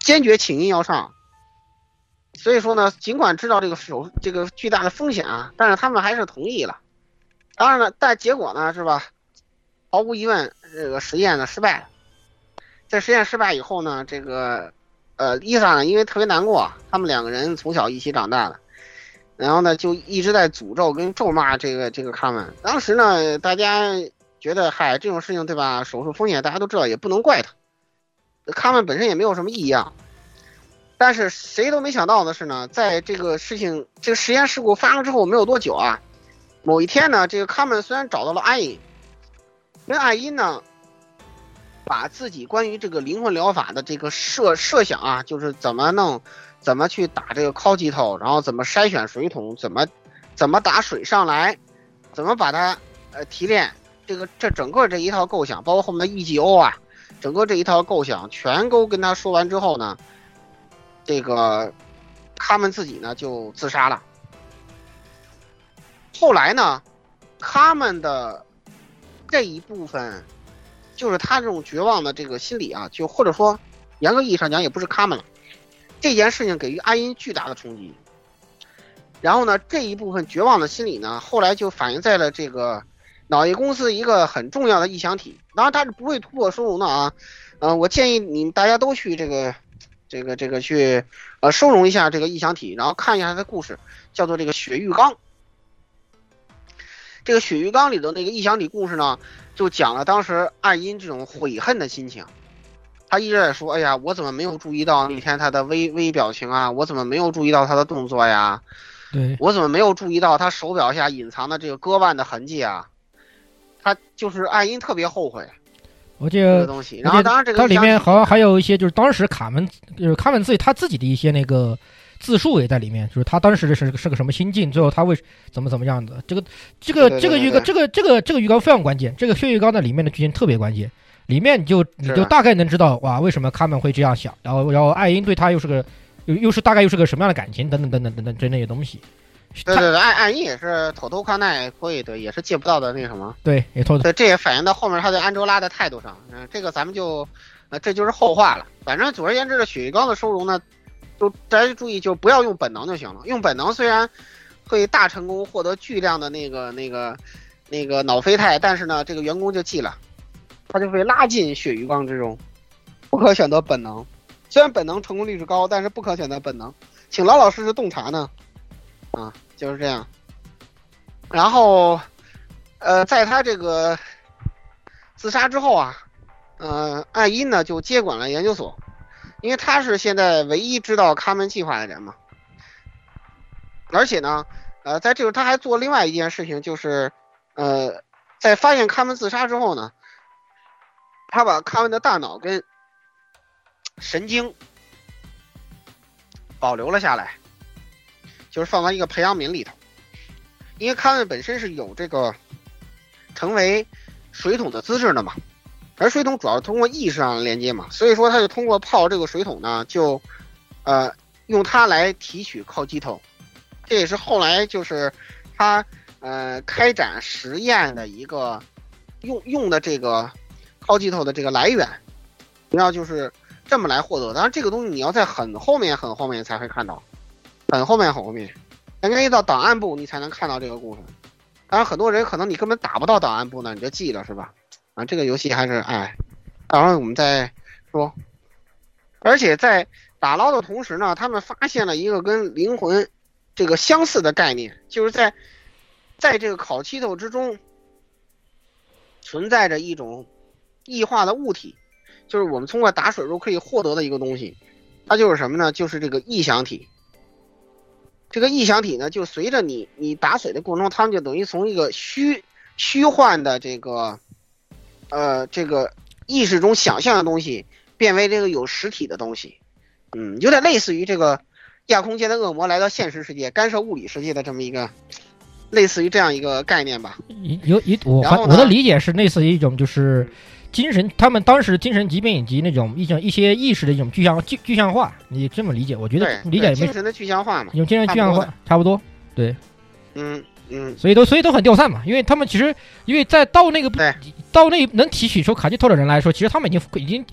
坚决请缨要上。所以说呢，尽管知道这个手这个巨大的风险啊，但是他们还是同意了。当然了，但结果呢，是吧？毫无疑问，这个实验呢失败了。在实验失败以后呢，这个呃，伊莎呢，因为特别难过，他们两个人从小一起长大的，然后呢，就一直在诅咒跟咒骂这个这个卡门。当时呢，大家觉得，嗨，这种事情对吧？手术风险大家都知道，也不能怪他。卡门本身也没有什么异样，但是谁都没想到的是呢，在这个事情这个实验事故发生之后没有多久啊，某一天呢，这个卡门虽然找到了艾因，跟艾因呢。把自己关于这个灵魂疗法的这个设设想啊，就是怎么弄，怎么去打这个敲击头，然后怎么筛选水桶，怎么怎么打水上来，怎么把它呃提炼，这个这整个这一套构想，包括后面的 EGO 啊，整个这一套构想全都跟他说完之后呢，这个他们自己呢就自杀了。后来呢，他们的这一部分。就是他这种绝望的这个心理啊，就或者说，严格意义上讲也不是他们了。这件事情给予阿音巨大的冲击。然后呢，这一部分绝望的心理呢，后来就反映在了这个脑业公司一个很重要的异想体。当然，它是不会突破收容的啊。嗯，我建议你大家都去这个这个这个去呃收容一下这个异想体，然后看一下它的故事，叫做这个血浴缸。这个血鱼缸里的那个异想里故事呢？就讲了当时艾因这种悔恨的心情，他一直在说：“哎呀，我怎么没有注意到那天他的微微表情啊？我怎么没有注意到他的动作呀？对我怎么没有注意到他手表下隐藏的这个割腕的痕迹啊？”他就是艾因特别后悔我记得这个东西。然后当然这个它里面好像还有一些就是当时卡门就是卡门自己他自己的一些那个。自述也在里面，就是他当时是是个什么心境，最后他为怎么怎么样的，这个这个这个鱼缸，这个这个这个鱼缸非常关键，这个血鱼缸的里面的剧情特别关键，里面你就你就大概能知道哇，为什么他们会这样想，然后然后艾因对他又是个又又是大概又是个什么样的感情，等等等等等等这那些东西。对对对，艾艾因也是偷偷看奈，所以对也是借不到的那什么。对，也偷。对，这也反映到后面他对安卓拉的态度上。嗯，这个咱们就，呃，这就是后话了。反正总而言之，这血鱼缸的收容呢。就大家注意，就不要用本能就行了。用本能虽然会大成功获得巨量的那个、那个、那个脑啡肽，但是呢，这个员工就记了，他就被拉进血鱼缸之中，不可选择本能。虽然本能成功率是高，但是不可选择本能，请老老实实洞察呢。啊，就是这样。然后，呃，在他这个自杀之后啊，呃，艾因呢就接管了研究所。因为他是现在唯一知道卡门计划的人嘛，而且呢，呃，在这个他还做另外一件事情，就是，呃，在发现卡门自杀之后呢，他把卡门的大脑跟神经保留了下来，就是放到一个培养皿里头，因为卡门本身是有这个成为水桶的资质的嘛。而水桶主要通过意识上的连接嘛，所以说他就通过泡这个水桶呢，就，呃，用它来提取靠机头，这也是后来就是他呃开展实验的一个用用的这个靠机头的这个来源，主要就是这么来获得。当然这个东西你要在很后面很后面才会看到，很后面很后面，应该到档案部你才能看到这个故事。当然很多人可能你根本打不到档案部呢，你就记了是吧？啊，这个游戏还是哎，待会儿我们再说。而且在打捞的同时呢，他们发现了一个跟灵魂这个相似的概念，就是在在这个烤漆头之中存在着一种异化的物体，就是我们通过打水时可以获得的一个东西。它就是什么呢？就是这个异响体。这个异响体呢，就随着你你打水的过程中，它们就等于从一个虚虚幻的这个。呃，这个意识中想象的东西变为这个有实体的东西，嗯，有点类似于这个亚空间的恶魔来到现实世界干涉物理世界的这么一个，类似于这样一个概念吧。有有我我的理解是类似于一种就是精神，他们当时精神疾病以及那种一种一些意识的一种具象具具象化，你这么理解？我觉得理解精神的具象化嘛，用精神具象化差不多，对，嗯。嗯，所以都所以都很掉散嘛，因为他们其实因为在到那个到那能提取出卡基托的人来说，其实他们已经已经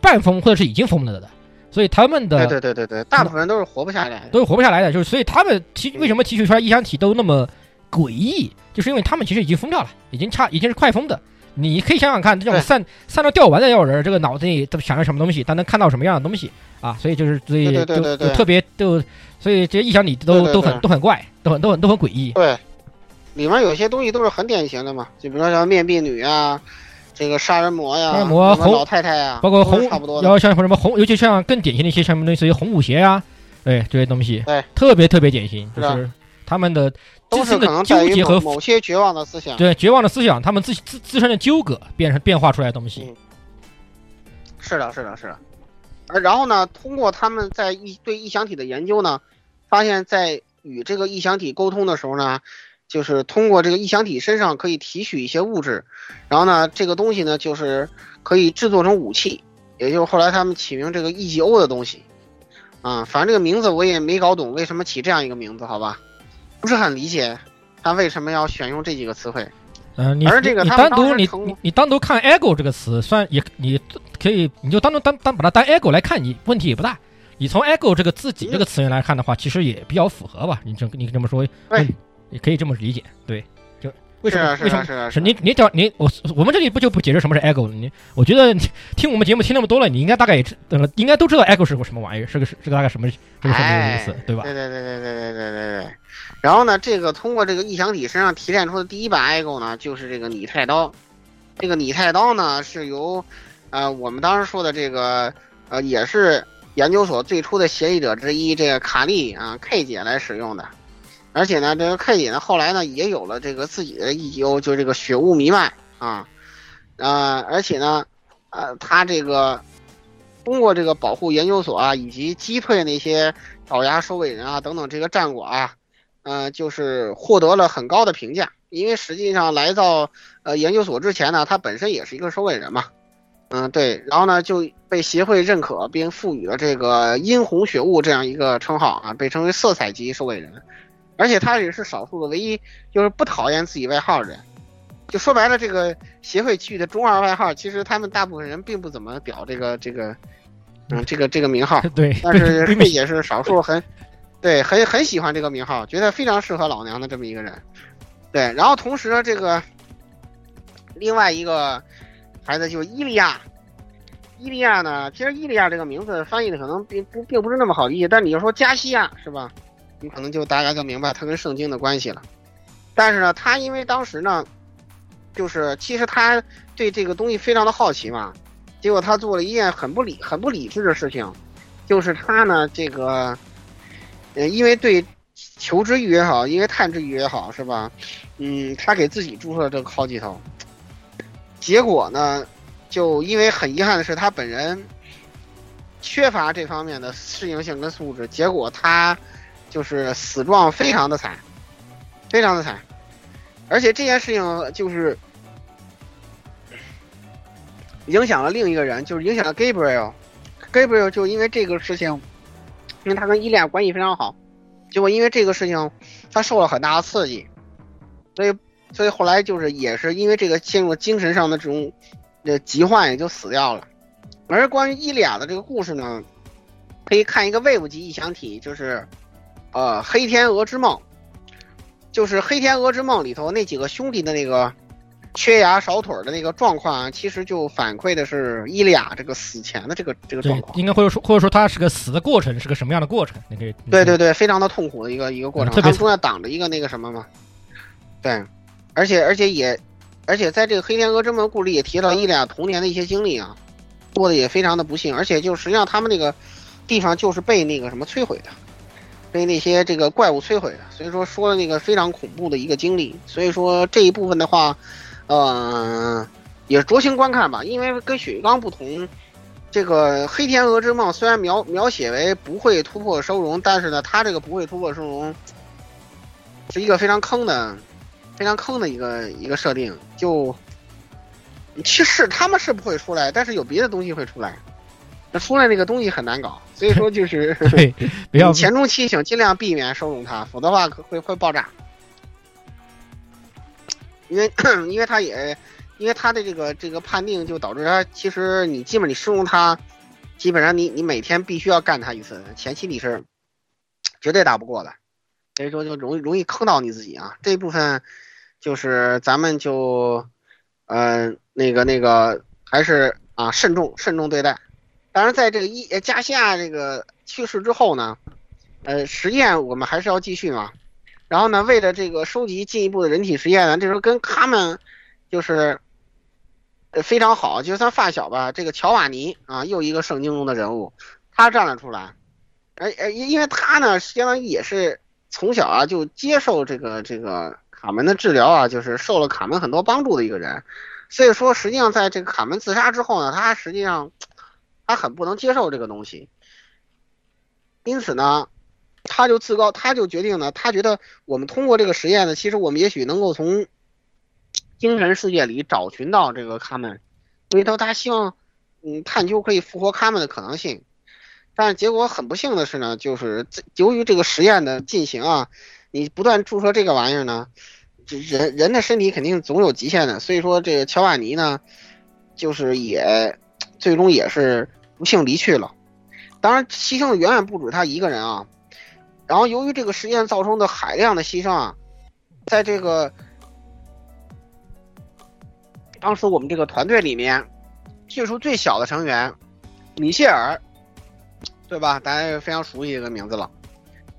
半疯或者是已经疯了的，所以他们的对对对对对，大部分人都是活不下来的。都是活不下来的，就是所以他们提为什么提取出来异想体都那么诡异，就是因为他们其实已经疯掉了，已经差已经是快疯的。你可以想想看，这种散散到掉完的药人，这个脑子里都想着什么东西，他能看到什么样的东西啊？所以就是所以就就特别就所以这些异想体都都很都很怪，都很都很都很诡异。对，里面有些东西都是很典型的嘛，就比如说像面壁女啊，这个杀人魔呀，杀人魔红老太太呀，包括红差不多，的。然后像什么红，尤其像更典型的一些什么类似于红舞鞋啊，对这些东西，对，特别特别典型，就是他们的都是自身的可能在于纠结和某某些绝望的思想。对绝望的思想，他们自自自身的纠葛变成变化出来的东西。嗯是的，是的，是的。而然后呢，通过他们在异对异想体的研究呢，发现，在与这个异想体沟通的时候呢，就是通过这个异响体身上可以提取一些物质，然后呢，这个东西呢就是可以制作成武器，也就是后来他们起名这个 EGO 的东西。啊，反正这个名字我也没搞懂为什么起这样一个名字，好吧，不是很理解他为什么要选用这几个词汇。嗯、你你而这个他单独你你你单独看 ego 这个词，算也你可以你就单独单单把它当 ego 来看，你问题也不大。你从 ego 这个自己这个词源来看的话，其实也比较符合吧？你这你这么说，对嗯，也可以这么理解。对，就为什么为什么是你你讲你我我们这里不就不解释什么是 ego 了？你我觉得你听我们节目听那么多了，你应该大概也知呃应该都知道 ego 是个什么玩意儿，是个是个大概什么是个什么意思，对吧？对对对对对对对对对。然后呢，这个通过这个异想体身上提炼出的第一把 ego 呢，就是这个拟态刀。这个拟态刀呢，是由呃我们当时说的这个呃也是研究所最初的协议者之一这个卡利啊 K 姐来使用的。而且呢，这个 K 姐呢后来呢也有了这个自己的 EGO，就是这个血雾弥漫啊，呃，而且呢，呃，他这个通过这个保护研究所啊，以及击退那些爪牙收尾人啊等等这个战果啊，呃，就是获得了很高的评价。因为实际上来到呃研究所之前呢，他本身也是一个收尾人嘛，嗯，对，然后呢就被协会认可并赋予了这个殷红血雾这样一个称号啊，被称为色彩级收尾人，而且他也是少数的唯一就是不讨厌自己外号的人。就说白了，这个协会区域的中二外号，其实他们大部分人并不怎么表这个这个，嗯，这个这个名号。对，但是也是少数很，对，很很喜欢这个名号，觉得非常适合老娘的这么一个人。对，然后同时呢，这个另外一个孩子就是伊利亚。伊利亚呢，其实伊利亚这个名字翻译的可能并不并不是那么好理解，但你要说加西亚是吧？你可能就大概就明白他跟圣经的关系了。但是呢，他因为当时呢，就是其实他对这个东西非常的好奇嘛，结果他做了一件很不理很不理智的事情，就是他呢这个，呃，因为对求知欲也好，因为探知欲也好，是吧？嗯，他给自己注射了这个好几头，结果呢，就因为很遗憾的是，他本人缺乏这方面的适应性跟素质，结果他就是死状非常的惨，非常的惨，而且这件事情就是影响了另一个人，就是影响了 Gabriel。Gabriel 就因为这个事情，因为他跟伊利亚关系非常好，结果因为这个事情，他受了很大的刺激，所以所以后来就是也是因为这个陷入了精神上的这种呃疾患，也就死掉了。而关于伊利亚的这个故事呢，可以看一个 Wave 级异想体，就是呃黑天鹅之梦，就是黑天鹅之梦里头那几个兄弟的那个缺牙少腿儿的那个状况啊，其实就反馈的是伊利亚这个死前的这个这个状，况。应该或者说或者说他是个死的过程是个什么样的过程？你可以对对对，非常的痛苦的一个一个过程。嗯特别他们中间挡着一个那个什么嘛，对，而且而且也，而且在这个黑天鹅之梦故事里也提到伊利亚童年的一些经历啊，过得也非常的不幸，而且就实际上他们那个地方就是被那个什么摧毁的，被那些这个怪物摧毁的，所以说说了那个非常恐怖的一个经历，所以说这一部分的话，呃，也酌情观看吧，因为跟血鱼缸不同。这个黑天鹅之梦虽然描描写为不会突破收容，但是呢，它这个不会突破收容是一个非常坑的、非常坑的一个一个设定。就其实他们是不会出来，但是有别的东西会出来。那出来那个东西很难搞，所以说就是 对，不要你前中期请尽量避免收容它，否则的话会会爆炸。因为因为它也因为它的这个这个判定就导致它其实你基本你收容它，基本上你你每天必须要干他一次，前期你是绝对打不过的，所以说就容易容易坑到你自己啊。这部分就是咱们就呃那个那个还是啊慎重慎重对待。当然，在这个一呃加西亚这个去世之后呢，呃实验我们还是要继续嘛。然后呢，为了这个收集进一步的人体实验呢，这时候跟他们就是呃非常好，就算发小吧，这个乔瓦尼啊，又一个圣经中的人物，他站了出来，哎哎因因为他呢，相当于也是从小啊就接受这个这个卡门的治疗啊，就是受了卡门很多帮助的一个人，所以说实际上在这个卡门自杀之后呢，他实际上他很不能接受这个东西，因此呢。他就自告，他就决定呢，他觉得我们通过这个实验呢，其实我们也许能够从精神世界里找寻到这个卡门，因为他他希望嗯探究可以复活卡门的可能性，但是结果很不幸的是呢，就是由于这个实验的进行啊，你不断注射这个玩意儿呢，人人的身体肯定总有极限的，所以说这个乔瓦尼呢，就是也最终也是不幸离去了，当然牺牲的远远不止他一个人啊。然后由于这个实验造成的海量的牺牲啊，在这个当时我们这个团队里面，岁数最小的成员米歇尔，对吧？大家也非常熟悉这个名字了，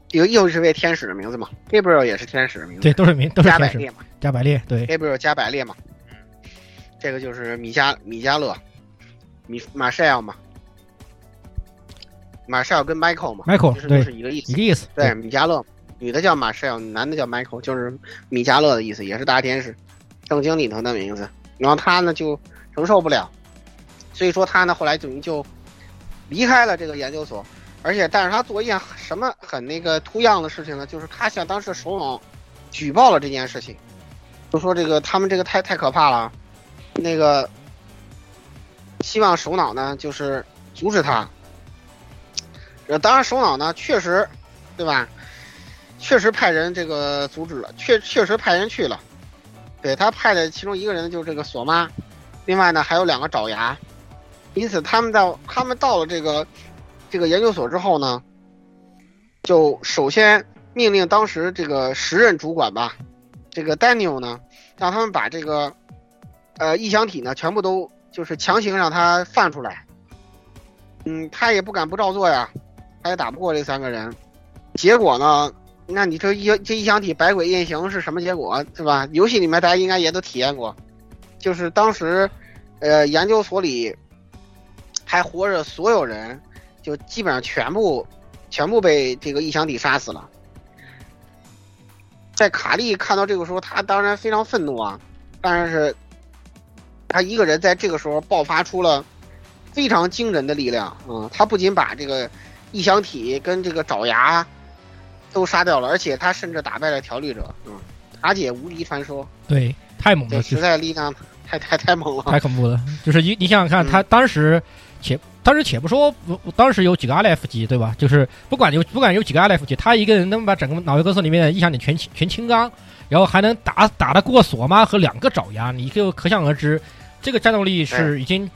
一个又是位天使的名字嘛，Gabriel 也是天使的名字，对，都是名都是加天使百列嘛加百列，对，，Gabriel 加百列嘛，嗯，这个就是米加米加勒，米马塞尔嘛，马塞尔跟 Michael 嘛 Michael，其实对都是一个意思一。个意思。对，米迦勒，女的叫马舍尔，男的叫 Michael，就是米迦勒的意思，也是大天使，圣经里头的名字。然后他呢就承受不了，所以说他呢后来等于就离开了这个研究所，而且但是他做一件什么很那个突样的事情呢？就是他向当时的首脑举报了这件事情，就说这个他们这个太太可怕了，那个希望首脑呢就是阻止他。当然首脑呢确实，对吧？确实派人这个阻止了，确确实派人去了。对他派的其中一个人就是这个索妈，另外呢还有两个爪牙。因此他们到他们到了这个这个研究所之后呢，就首先命令当时这个时任主管吧，这个 Daniel 呢，让他们把这个呃异响体呢全部都就是强行让他放出来。嗯，他也不敢不照做呀，他也打不过这三个人。结果呢，那你这一这异响体百鬼夜行是什么结果，是吧？游戏里面大家应该也都体验过，就是当时呃研究所里还活着所有人，就基本上全部全部被这个异响体杀死了。在卡利看到这个时候，他当然非常愤怒啊，但是他一个人在这个时候爆发出了非常惊人的力量，嗯，他不仅把这个异响体跟这个爪牙都杀掉了，而且他甚至打败了调律者，嗯，塔姐无敌传说，对，太猛这了，实在力量太太太猛了，太恐怖了。就是你你想想看，嗯他当时且当时且不说，不当时有几个阿莱夫级，对吧？就是不管有不管有几个阿莱夫级，他一个人能把整个脑叶公司里面的异响点全清全清刚，然后还能打打得过索妈和两个爪牙，你就可想而知，这个战斗力是已经。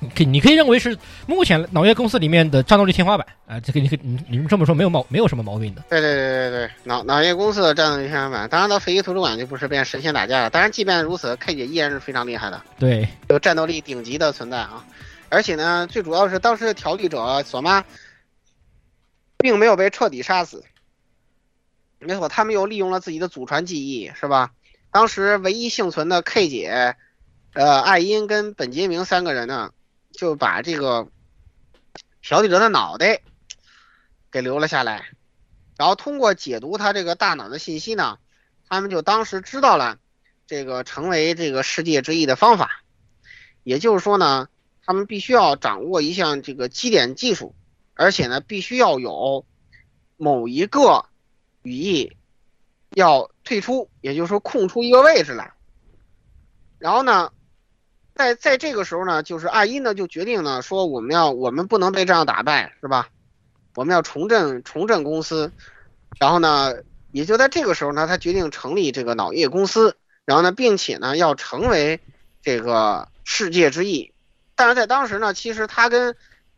你可以你可以认为是目前脑叶公司里面的战斗力天花板啊、这个你可以你你们这么说没有毛没有什么毛病的。对对对对对，脑脑叶公司的战斗力天花板，当然到飞机图书馆就不是变神仙打架了。当然，即便如此，K 姐依然是非常厉害的，对，有战斗力顶级的存在啊！而且呢，最主要是当时的调律者索妈，并没有被彻底杀死。没错，他们又利用了自己的祖传记忆，是吧？当时唯一幸存的 K 姐，呃，艾因跟本杰明三个人呢，就把这个调律者的脑袋给留了下来。然后通过解读他这个大脑的信息呢，他们就当时知道了这个成为这个世界之翼的方法。也就是说呢，他们必须要掌握一项这个基点技术，而且呢，必须要有某一个语义要退出，也就是说空出一个位置来。然后呢，在在这个时候呢，就是艾因呢就决定呢说，我们要我们不能被这样打败，是吧？我们要重振重振公司。然后呢，也就在这个时候呢，他决定成立这个脑叶公司，然后呢，并且呢要成为这个世界之翼。但是在当时呢，其实他跟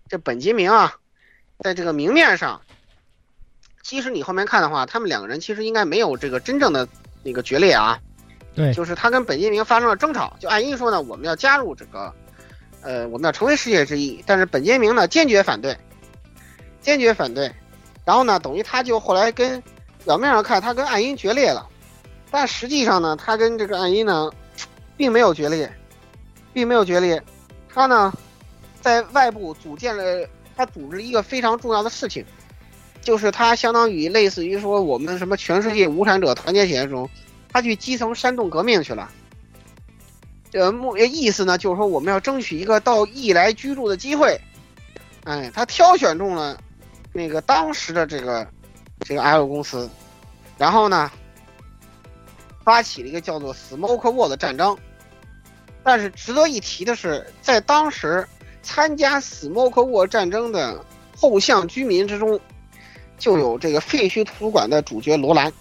这本杰明啊，在这个明面上，其实你后面看的话，他们两个人其实应该没有这个真正的那个决裂啊。对就是他跟本杰明发生了争吵，就按一说呢，我们要加入这个，呃，我们要成为世界之一，但是本杰明呢坚决反对，坚决反对，然后呢，等于他就后来跟表面上看他跟暗音决裂了，但实际上呢，他跟这个暗音呢，并没有决裂，并没有决裂，他呢，在外部组建了，他组织一个非常重要的事情，就是他相当于类似于说我们什么全世界无产者团结起来这种。他去基层煽动革命去了，这目意思呢，就是说我们要争取一个到义来居住的机会。哎，他挑选中了那个当时的这个这个 L 公司，然后呢，发起了一个叫做 Smoke War 的战争。但是值得一提的是，在当时参加 Smoke War 战争的后巷居民之中，就有这个废墟图书馆的主角罗兰。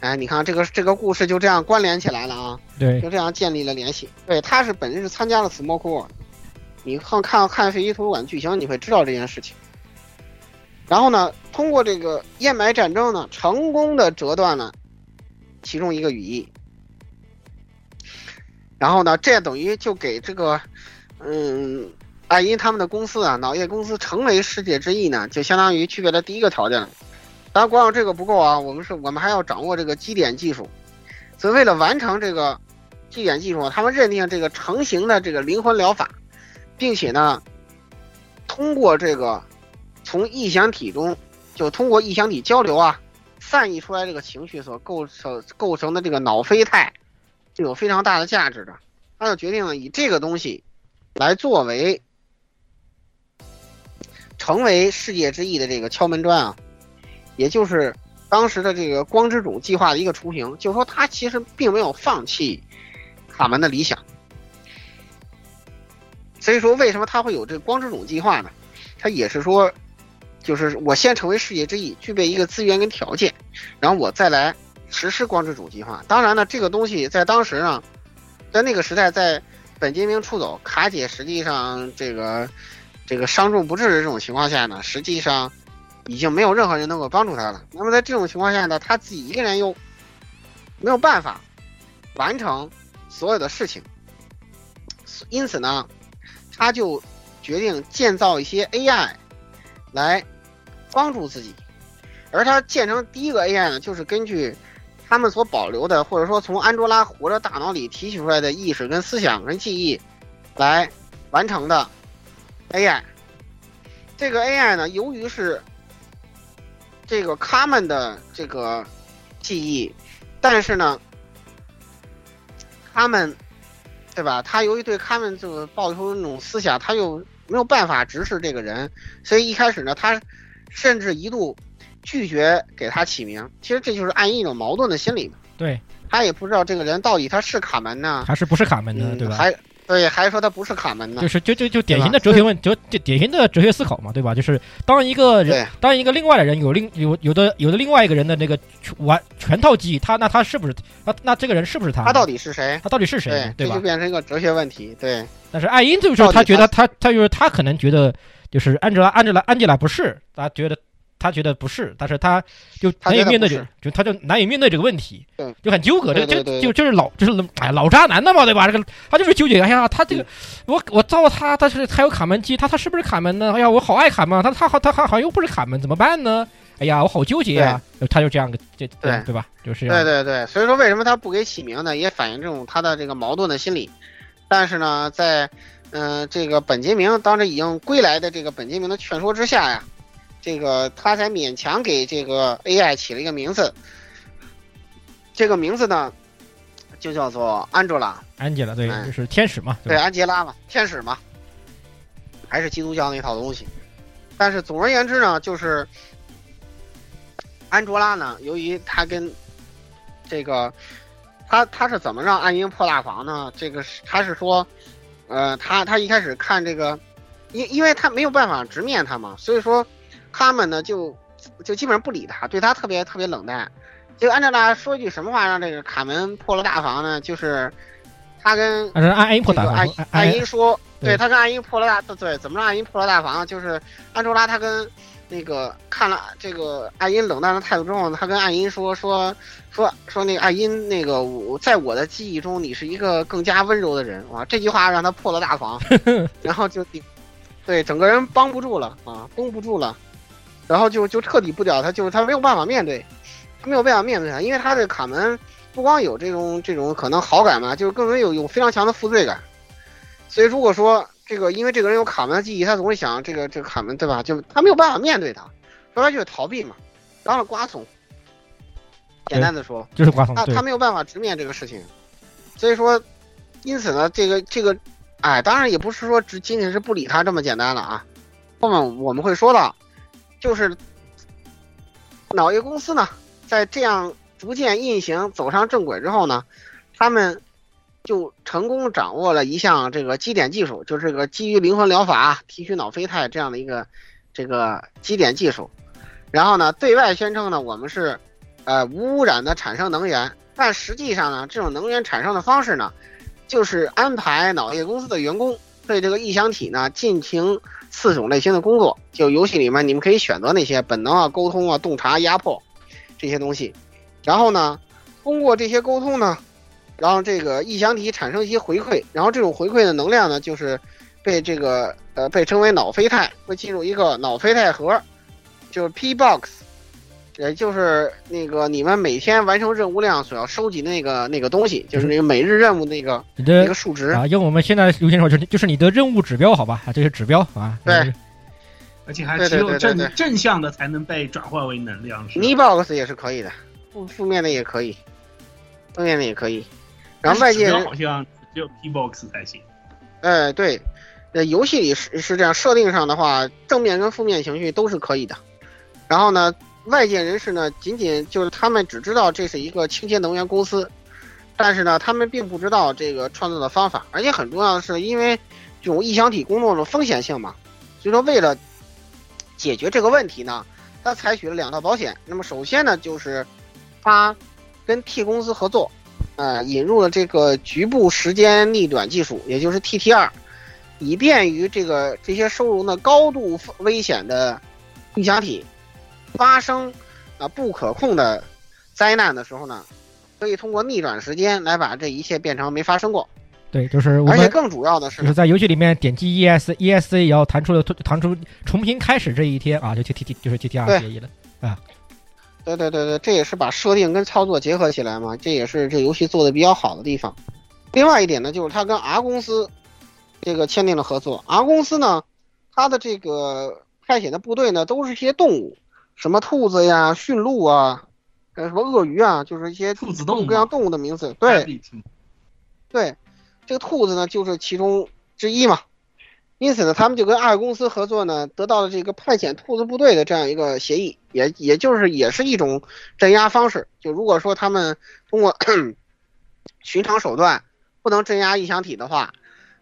哎，你看这个这个故事就这样关联起来了啊，对就这样建立了联系。对，他是本身是参加了 Smoke War，你看看看飞机图书馆剧情，你会知道这件事情。然后呢，通过这个燕埋战争呢，成功的折断了其中一个羽翼。然后呢，这等于就给这个，嗯，爱因他们的公司啊，脑叶公司成为世界之翼呢，就相当于具备了第一个条件了。当然，光有这个不够啊，我们是我们还要掌握这个基点技术。所以，为了完成这个基点技术，他们认定这个成型的这个灵魂疗法，并且呢，通过这个从臆想体中，就通过臆想体交流啊，散溢出来这个情绪所构成构成的这个脑啡肽，是有非常大的价值的。他就决定了以这个东西来作为成为世界之翼的这个敲门砖啊。也就是当时的这个光之种计划的一个雏形，就是说他其实并没有放弃卡门的理想。所以说，为什么他会有这光之种计划呢？他也是说，就是我先成为世界之翼，具备一个资源跟条件，然后我再来实施光之种计划。当然呢，这个东西在当时呢，在那个时代，在本杰明出走，卡姐实际上这个这个伤重不治的这种情况下呢，实际上。已经没有任何人能够帮助他了。那么在这种情况下呢，他自己一个人又没有办法完成所有的事情，因此呢，他就决定建造一些 AI 来帮助自己。而他建成第一个 AI 呢，就是根据他们所保留的，或者说从安卓拉活着大脑里提取出来的意识、跟思想、跟记忆来完成的 AI。这个 AI 呢，由于是这个卡门的这个记忆，但是呢，他们，对吧？他由于对卡门这个抱出那种思想，他又没有办法直视这个人，所以一开始呢，他甚至一度拒绝给他起名。其实这就是暗一种矛盾的心理嘛。对，他也不知道这个人到底他是卡门呢，还是不是卡门呢？嗯对吧？还对，还说他不是卡门呢。就是就就就典型的哲学问，就就典型的哲学思考嘛，对吧？就是当一个人，当一个另外的人有另有有的有的另外一个人的那个全完全套记忆，他那他是不是那那这个人是不是他？他到底是谁？他到底是谁呢？对吧就？变成一个哲学问题。对，但是爱因这个时候，他觉得他他就是他可能觉得就是安吉拉安吉拉安吉拉不是，他觉得他觉得不是，但是他就难以面对这个，就他就难以面对这个问题对，就很纠葛。这这对对对就就是老就是哎老渣男的嘛，对吧？这个他就是纠结，哎呀，他这个我我造他，但是他有卡门机，他他是不是卡门呢？哎呀，我好爱卡门，他他好他好像又不是卡门，怎么办呢？哎呀，我好纠结啊！他就这样个这对对吧？就是。对对对，所以说为什么他不给起名呢？也反映这种他的这个矛盾的心理。但是呢，在嗯、呃这个本杰明当时已经归来的这个本杰明的劝说之下呀，这个他才勉强给这个 AI 起了一个名字。这个名字呢，就叫做安卓拉，安吉拉对，哎就是天使嘛，对，安吉拉嘛，天使嘛，还是基督教那套东西。但是总而言之呢，就是安卓拉呢，由于他跟这个他他是怎么让暗鹰破大防呢？这个是他是说，呃，他他一开始看这个，因因为他没有办法直面他嘛，所以说他们呢就就基本上不理他，对他特别特别冷淡。就安吉拉说一句什么话让这个卡门破了大防呢？就是他跟但是安安因破大爱防，安安爱因说，对他跟艾因破了大，对，怎么让艾因破了大防？就是安卓拉他跟那个看了这个艾因冷淡的态度之后，他跟艾因说说说说那个艾因那个我在我的记忆中你是一个更加温柔的人啊，这句话让他破了大防，然后就对整个人帮不住了啊，绷不住了，然后就就彻底不屌他，就是他没有办法面对，他没有办法面对他，因为他这卡门不光有这种这种可能好感嘛，就是更多有有非常强的负罪感。所以如果说这个，因为这个人有卡门的记忆，他总会想这个这个卡门对吧？就他没有办法面对他，说白就是逃避嘛，当了瓜怂。简单的说，就是瓜怂，他他没有办法直面这个事情，所以说，因此呢，这个这个，哎，当然也不是说只仅仅是不理他这么简单了啊。后面我们会说到，就是脑业公司呢，在这样逐渐运行走上正轨之后呢，他们。就成功掌握了一项这个基点技术，就是这个基于灵魂疗法提取脑啡肽这样的一个这个基点技术。然后呢，对外宣称呢，我们是呃无污染的产生能源，但实际上呢，这种能源产生的方式呢，就是安排脑业公司的员工对这个异想体呢进行四种类型的工作。就游戏里面你们可以选择那些本能啊、沟通啊、洞察、压迫这些东西。然后呢，通过这些沟通呢。然后这个异想体产生一些回馈，然后这种回馈的能量呢，就是被这个呃被称为脑啡肽，会进入一个脑啡肽核，就是 P box，也就是那个你们每天完成任务量所要收集的那个那个东西，就是那个每日任务那个你的一个数值啊，用我们现在流行说就是就是你的任务指标，好吧？啊，这是指标啊。对，而且还只有正正向的才能被转化为能量。Ni box 也是可以的，负负面的也可以，正面的也可以。然后外界好像只有 P box 才行。哎，对，呃，游戏里是是这样设定上的话，正面跟负面情绪都是可以的。然后呢，外界人士呢，仅仅就是他们只知道这是一个清洁能源公司，但是呢，他们并不知道这个创造的方法。而且很重要的是，因为这种异响体工作的风险性嘛，所以说为了解决这个问题呢，他采取了两套保险。那么首先呢，就是他跟 T 公司合作。呃，引入了这个局部时间逆转技术，也就是 TTR，以便于这个这些收容的高度危险的异想体发生啊不可控的灾难的时候呢，可以通过逆转时间来把这一切变成没发生过。对，就是而且更主要的是，就是在游戏里面点击 ES ESC 也要弹出了弹出重新开始这一天啊，就 T T T 就是 T T R 协议了啊。对对对对，这也是把设定跟操作结合起来嘛，这也是这游戏做的比较好的地方。另外一点呢，就是它跟 R 公司这个签订了合作。R 公司呢，它的这个派遣的部队呢，都是一些动物，什么兔子呀、驯鹿啊，呃，什么鳄鱼啊，就是一些兔子各样动物的名字。对，对，这个兔子呢，就是其中之一嘛。因此呢，他们就跟二公司合作呢，得到了这个派遣兔子部队的这样一个协议，也也就是也是一种镇压方式。就如果说他们通过 寻常手段不能镇压异想体的话，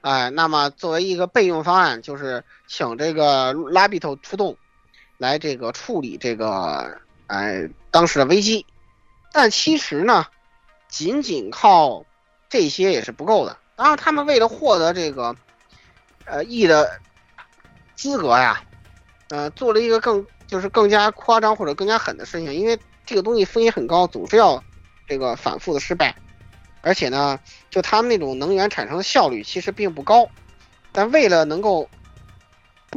哎，那么作为一个备用方案，就是请这个拉比头出动，来这个处理这个哎当时的危机。但其实呢，仅仅靠这些也是不够的。当然，他们为了获得这个。呃，E 的资格呀，呃，做了一个更就是更加夸张或者更加狠的事情，因为这个东西风险很高，总是要这个反复的失败，而且呢，就他们那种能源产生的效率其实并不高，但为了能够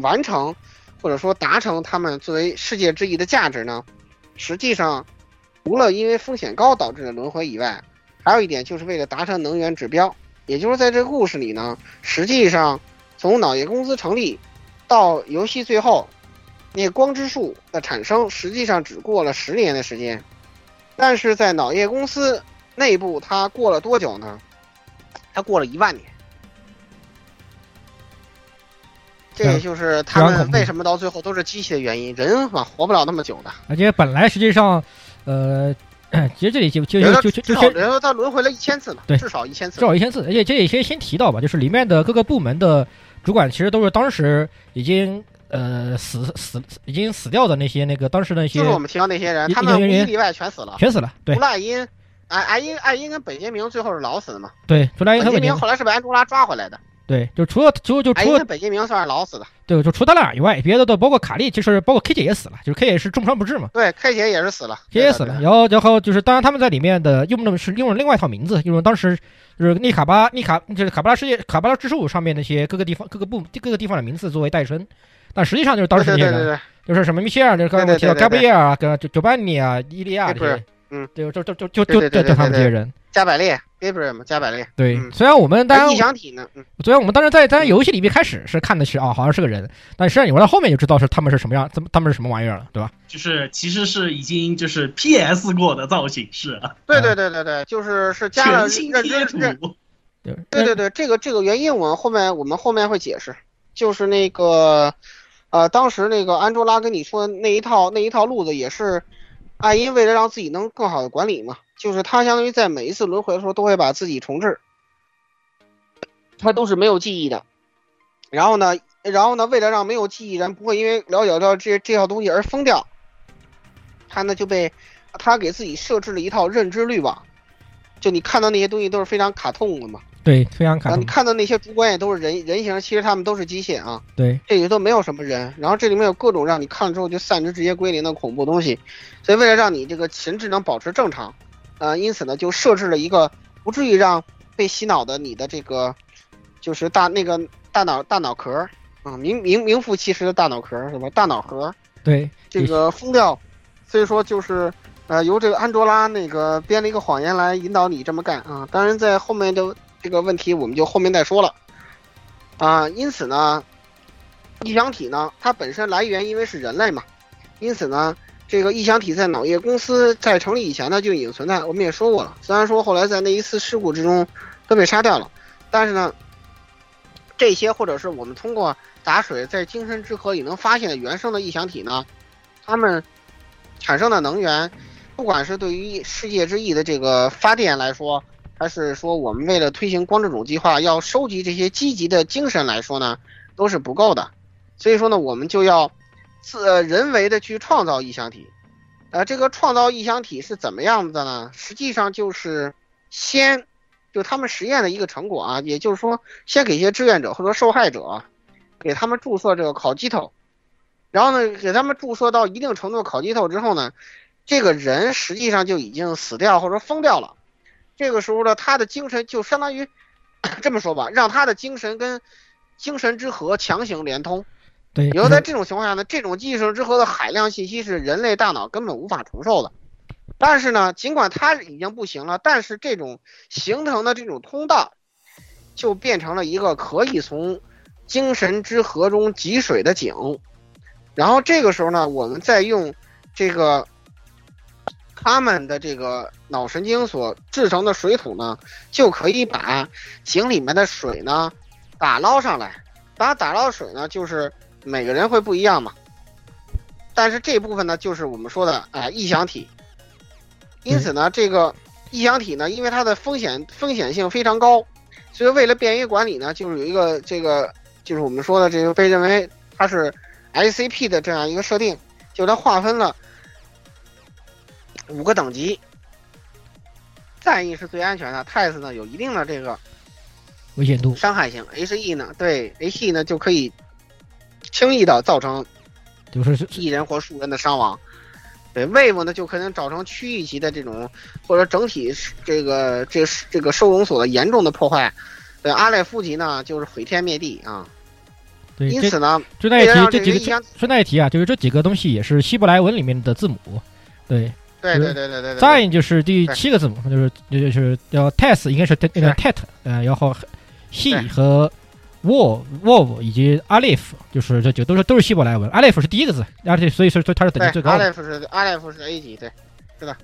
完成或者说达成他们作为世界之翼的价值呢，实际上除了因为风险高导致的轮回以外，还有一点就是为了达成能源指标，也就是在这个故事里呢，实际上。从脑叶公司成立到游戏最后，那光之树的产生实际上只过了十年的时间，但是在脑叶公司内部，它过了多久呢？它过了一万年。这也就是他们为什么到最后都是机器的原因，人嘛活不了那么久的。而且本来实际上，呃。其实这里就就就就就先，然后他轮回了一千次嘛，对，至少一千次，至少一千次。而且这里先先提到吧，就是里面的各个部门的主管，其实都是当时已经呃死死已经死掉的那些那个当时的那些，就是我们提到那些人，他们无一例外全死了，全死了。对，除了艾因，艾艾因艾因跟本杰明最后是老死的嘛？对，除了艾因和本杰明后来是被安卓拉抓回来的。对，就除了就就哎，除了因为本杰明算是老死的，对，就除他俩以外，别的都包括卡利，就是包括 K 姐也死了，就是 K 姐是重伤不治嘛对，K 姐也是死了，K 姐也死了。然后然后就是当然他们在里面的用的是用了另外一套名字，用了当时就是尼卡巴尼卡就是卡巴拉世界卡巴拉之树上面那些各个地方各个部各个地方的名字作为代称，但实际上就是当时那些人。对对对就是什么米歇尔，就是刚才我提到对对对加布耶尔啊，跟九九班尼啊、伊利亚这些，嗯，对，就就就就就就就他们这些人。加百列 Gabriel 嘛，加百列。对，嗯虽然我们当然那异想体呢？嗯，虽然我们当时在在游戏里面开始是看的是啊，好像是个人，但实际上你玩到后面就知道是他们是什么样，他们他们是什么玩意儿了，对吧？就是其实是已经就是 PS 过的造型是啊，对对对对对，就是是加了新认贴知认对对对，这个这个原因我们后面我们后面会解释，就是那个，呃，当时那个安卓拉跟你说那一套那一套路子也是，艾因为了让自己能更好的管理嘛，就是他相当于在每一次轮回的时候都会把自己重置，他都是没有记忆的，然后呢，然后呢，为了让没有记忆人不会因为了解到这这套东西而疯掉，他呢就被他给自己设置了一套认知滤网，就你看到那些东西都是非常卡通的嘛。对，非常卡然后通你看到那些主管也都是人人形，其实他们都是机械啊，对这里都没有什么人。然后这里面有各种让你看了之后就散值直接归零的恐怖东西，所以为了让你这个神智能保持正常，呃，因此呢就设置了一个不至于让被洗脑的你的这个就是大那个大脑大脑壳啊，名名名副其实的大脑壳是吧？大脑核对，这个封掉，所以说就是呃由这个安卓拉那个编了一个谎言来引导你这么干啊。当然在后面的这个问题我们就后面再说了啊。因此呢，异想体呢它本身来源因为是人类嘛，因此呢这个异想体在脑叶公司在成立以前呢就已经存在，我们也说过了。虽然说后来在那一次事故之中都被杀掉了，但是呢。这些或者是我们通过打水在精神之河里能发现的原生的异想体呢，它们产生的能源，不管是对于世界之翼的这个发电来说，还是说我们为了推行光之种计划要收集这些积极的精神来说呢，都是不够的。所以说呢，我们就要自、人为的去创造异想体。呃，这个创造异想体是怎么样子的呢？实际上就是先。就他们实验的一个成果啊，也就是说，先给一些志愿者或者受害者，给他们注射这个烤鸡头，然后呢，给他们注射到一定程度的烤鸡头之后呢，这个人实际上就已经死掉或者疯掉了。这个时候呢，他的精神就相当于 这么说吧，让他的精神跟精神之河强行连通。对，然后在这种情况下呢，这种精神之河的海量信息是人类大脑根本无法承受的。但是呢，尽管它已经不行了，但是这种形成的这种通道，就变成了一个可以从精神之河中汲水的井。然后这个时候呢，我们再用这个他们的这个脑神经所制成的水土呢，就可以把井里面的水呢打捞上来。把打捞水呢，就是每个人会不一样嘛。但是这部分呢，就是我们说的哎异想体。因此呢，这个异想体呢，因为它的风险风险性非常高，所以为了便于管理呢，就是有一个这个就是我们说的这个被认为它是 ICP 的这样一个设定，就它划分了五个等级，战役是最安全的，TES 呢有一定的这个危险度，伤害性，HE 呢对 HE 呢就可以轻易的造成就是一人或数人的伤亡。对 Wave 呢，就可能造成区域级的这种，或者整体这个这这个收容所的严重的破坏。对阿赖夫级呢，就是毁天灭地啊。对，因此呢，顺带一提，这几个顺带一提啊，就是这几个东西也是希伯来文里面的字母。对，对对对对对对。Zain 就是第七个字母，就是就是叫 test 应该是那个 Tet，呃，然后 He 和 Wolf Wolf 以及 alif，就是这就都是都是希伯来文。，alif 是第一个字，而且所以说它是等级最高的。alif 是 alif 是 A 级，对，是的。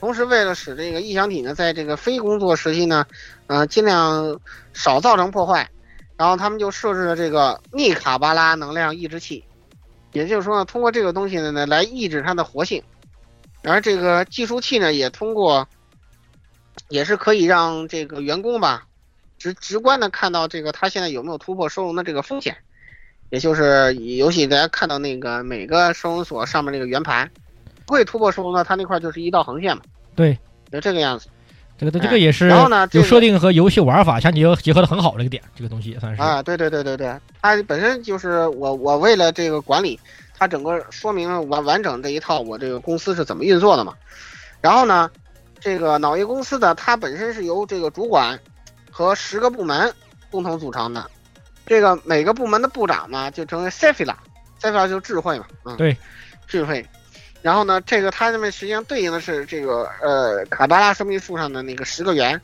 同时，为了使这个异想体呢，在这个非工作时期呢，呃，尽量少造成破坏，然后他们就设置了这个密卡巴拉能量抑制器，也就是说呢，通过这个东西呢，来抑制它的活性。而这个计数器呢，也通过，也是可以让这个员工吧，直直观的看到这个他现在有没有突破收容的这个风险，也就是游戏大家看到那个每个收容所上面那个圆盘。不会突破收容的，它那块就是一道横线嘛。对，就这个样子。这个这个也是然后呢这个有设定和游戏玩法相结合结合的很好的一个点，这个东西也算是。啊，对对对对对，它本身就是我我为了这个管理，它整个说明完完整这一套我这个公司是怎么运作的嘛。然后呢，这个脑业公司的它本身是由这个主管和十个部门共同组成的，这个每个部门的部长呢就成为 Cephila，Cephila 就是智慧嘛，嗯，对，智慧。然后呢，这个它这边实际上对应的是这个呃卡巴拉生命树上的那个十个圆，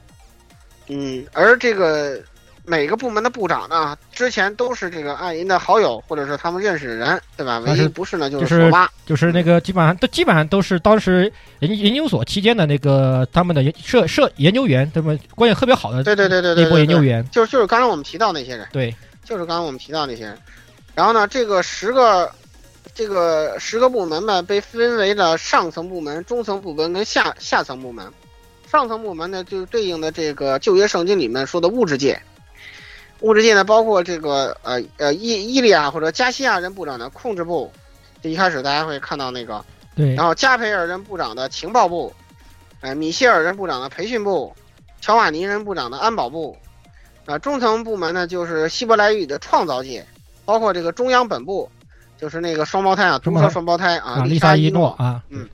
嗯，而这个每个部门的部长呢，之前都是这个暗银的好友，或者是他们认识的人，对吧？唯一不是呢，就就是是索妈。就是那个基本上都基本上都是当时研研究所期间的那个他们的研社社研究员，他们关系特别好的对对对对对那波研究员，就是就是刚才我们提到那些人，对，就是刚刚我们提到那些人。然后呢，这个十个这个十个部门呢，被分为了上层部门、中层部门跟下下层部门。上层部门呢，就对应的这个旧约圣经里面说的物质界。物质界呢，包括这个呃呃伊伊利亚或者加西亚人部长的控制部，就一开始大家会看到那个对。然后加培尔人部长的情报部，呃，米歇尔人部长的培训部，乔瓦尼人部长的安保部，啊、中层部门呢就是希伯来语的创造界，包括这个中央本部，就是那个双胞胎啊，双胞胎。独生双胞胎啊，啊，丽丽莎伊伊诺啊，嗯。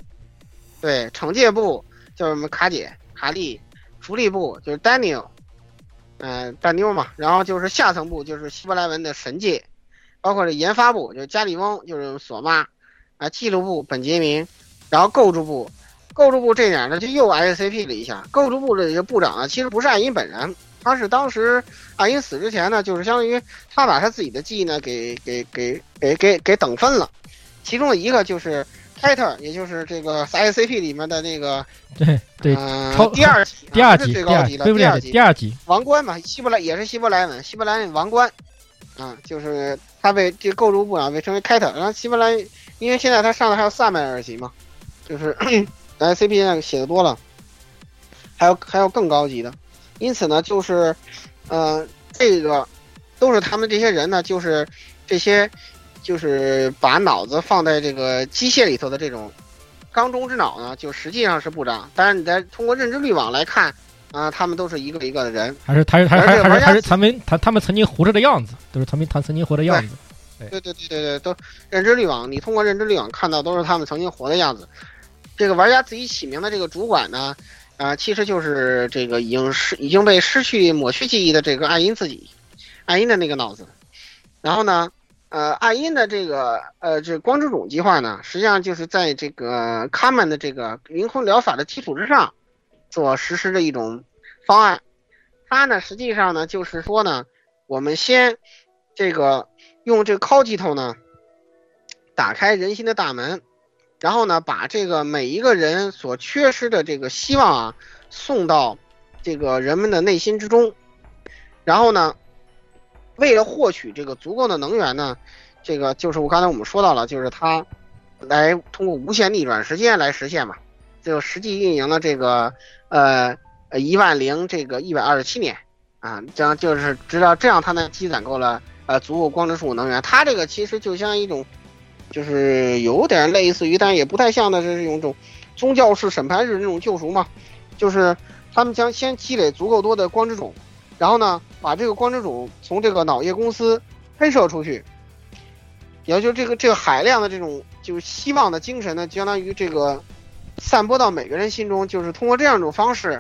对，惩戒部就是我们卡姐、卡利，福利部就是 Daniel，嗯、大妞嘛，然后就是下层部就是希伯来文的神界，包括这研发部就是加里翁，就是索妈，啊，记录部本杰明，然后构筑部，构筑部这点呢就又 ICP 了一下，构筑部的这个部长啊其实不是艾因本人，他是当时艾因死之前呢，就是相当于他把他自己的记忆呢给给给给给给等分了，其中的一个就是。泰特，也就是这个 ICP 里面的那个，对对，呃超第二级，第二级，最高级了，对不对？第二级第二级，王冠嘛，希伯来也是希伯来文，希伯来文王冠，啊，就是他被这个构筑部啊被称为凯特，然后希伯来，因为现在他上的还有萨麦尔级嘛，就是 ICP 现在写的多了，还有还有更高级的，因此呢，就是，呃，这个都是他们这些人呢，就是这些，就是把脑子放在这个机械里头的这种缸中之脑呢，就实际上是部长，但是你在通过认知滤网来看。啊，他们都是一个一个的人，还是还是还是而还是还是还是他们他他们曾经活着的样子，都是他们他曾经活的样子。对对对对对，都认知滤网，你通过认知滤网看到都是他们曾经活的样子。这个玩家自己起名的这个主管呢，啊、其实就是这个已经失已经被失去抹去记忆的这个艾因自己，艾因的那个脑子。然后呢，呃，艾因的这个呃这光之种计划呢，实际上就是在这个卡门的这个灵魂疗法的基础之上，所实施的一种方案。它呢，实际上呢，就是说呢，我们先这个用这个 c o g i t o 呢，打开人心的大门，然后呢，把这个每一个人所缺失的这个希望啊，送到这个人们的内心之中，然后呢，为了获取这个足够的能源呢，这个就是我刚才我们说到了，就是它来通过无限逆转时间来实现嘛，就实际运营了这个呃呃一万零这个一百二十七年啊，这样就是直到这样它能积攒够了呃足够光之树能源，它这个其实就像一种，就是有点类似于，但也不太像的是一种宗教式审判日那种救赎嘛，就是他们将先积累足够多的光之种，然后呢把这个光之主从这个脑叶公司喷射出去，也就是这个这个海量的这种就是希望的精神呢，相当于这个散播到每个人心中，就是通过这样一种方式，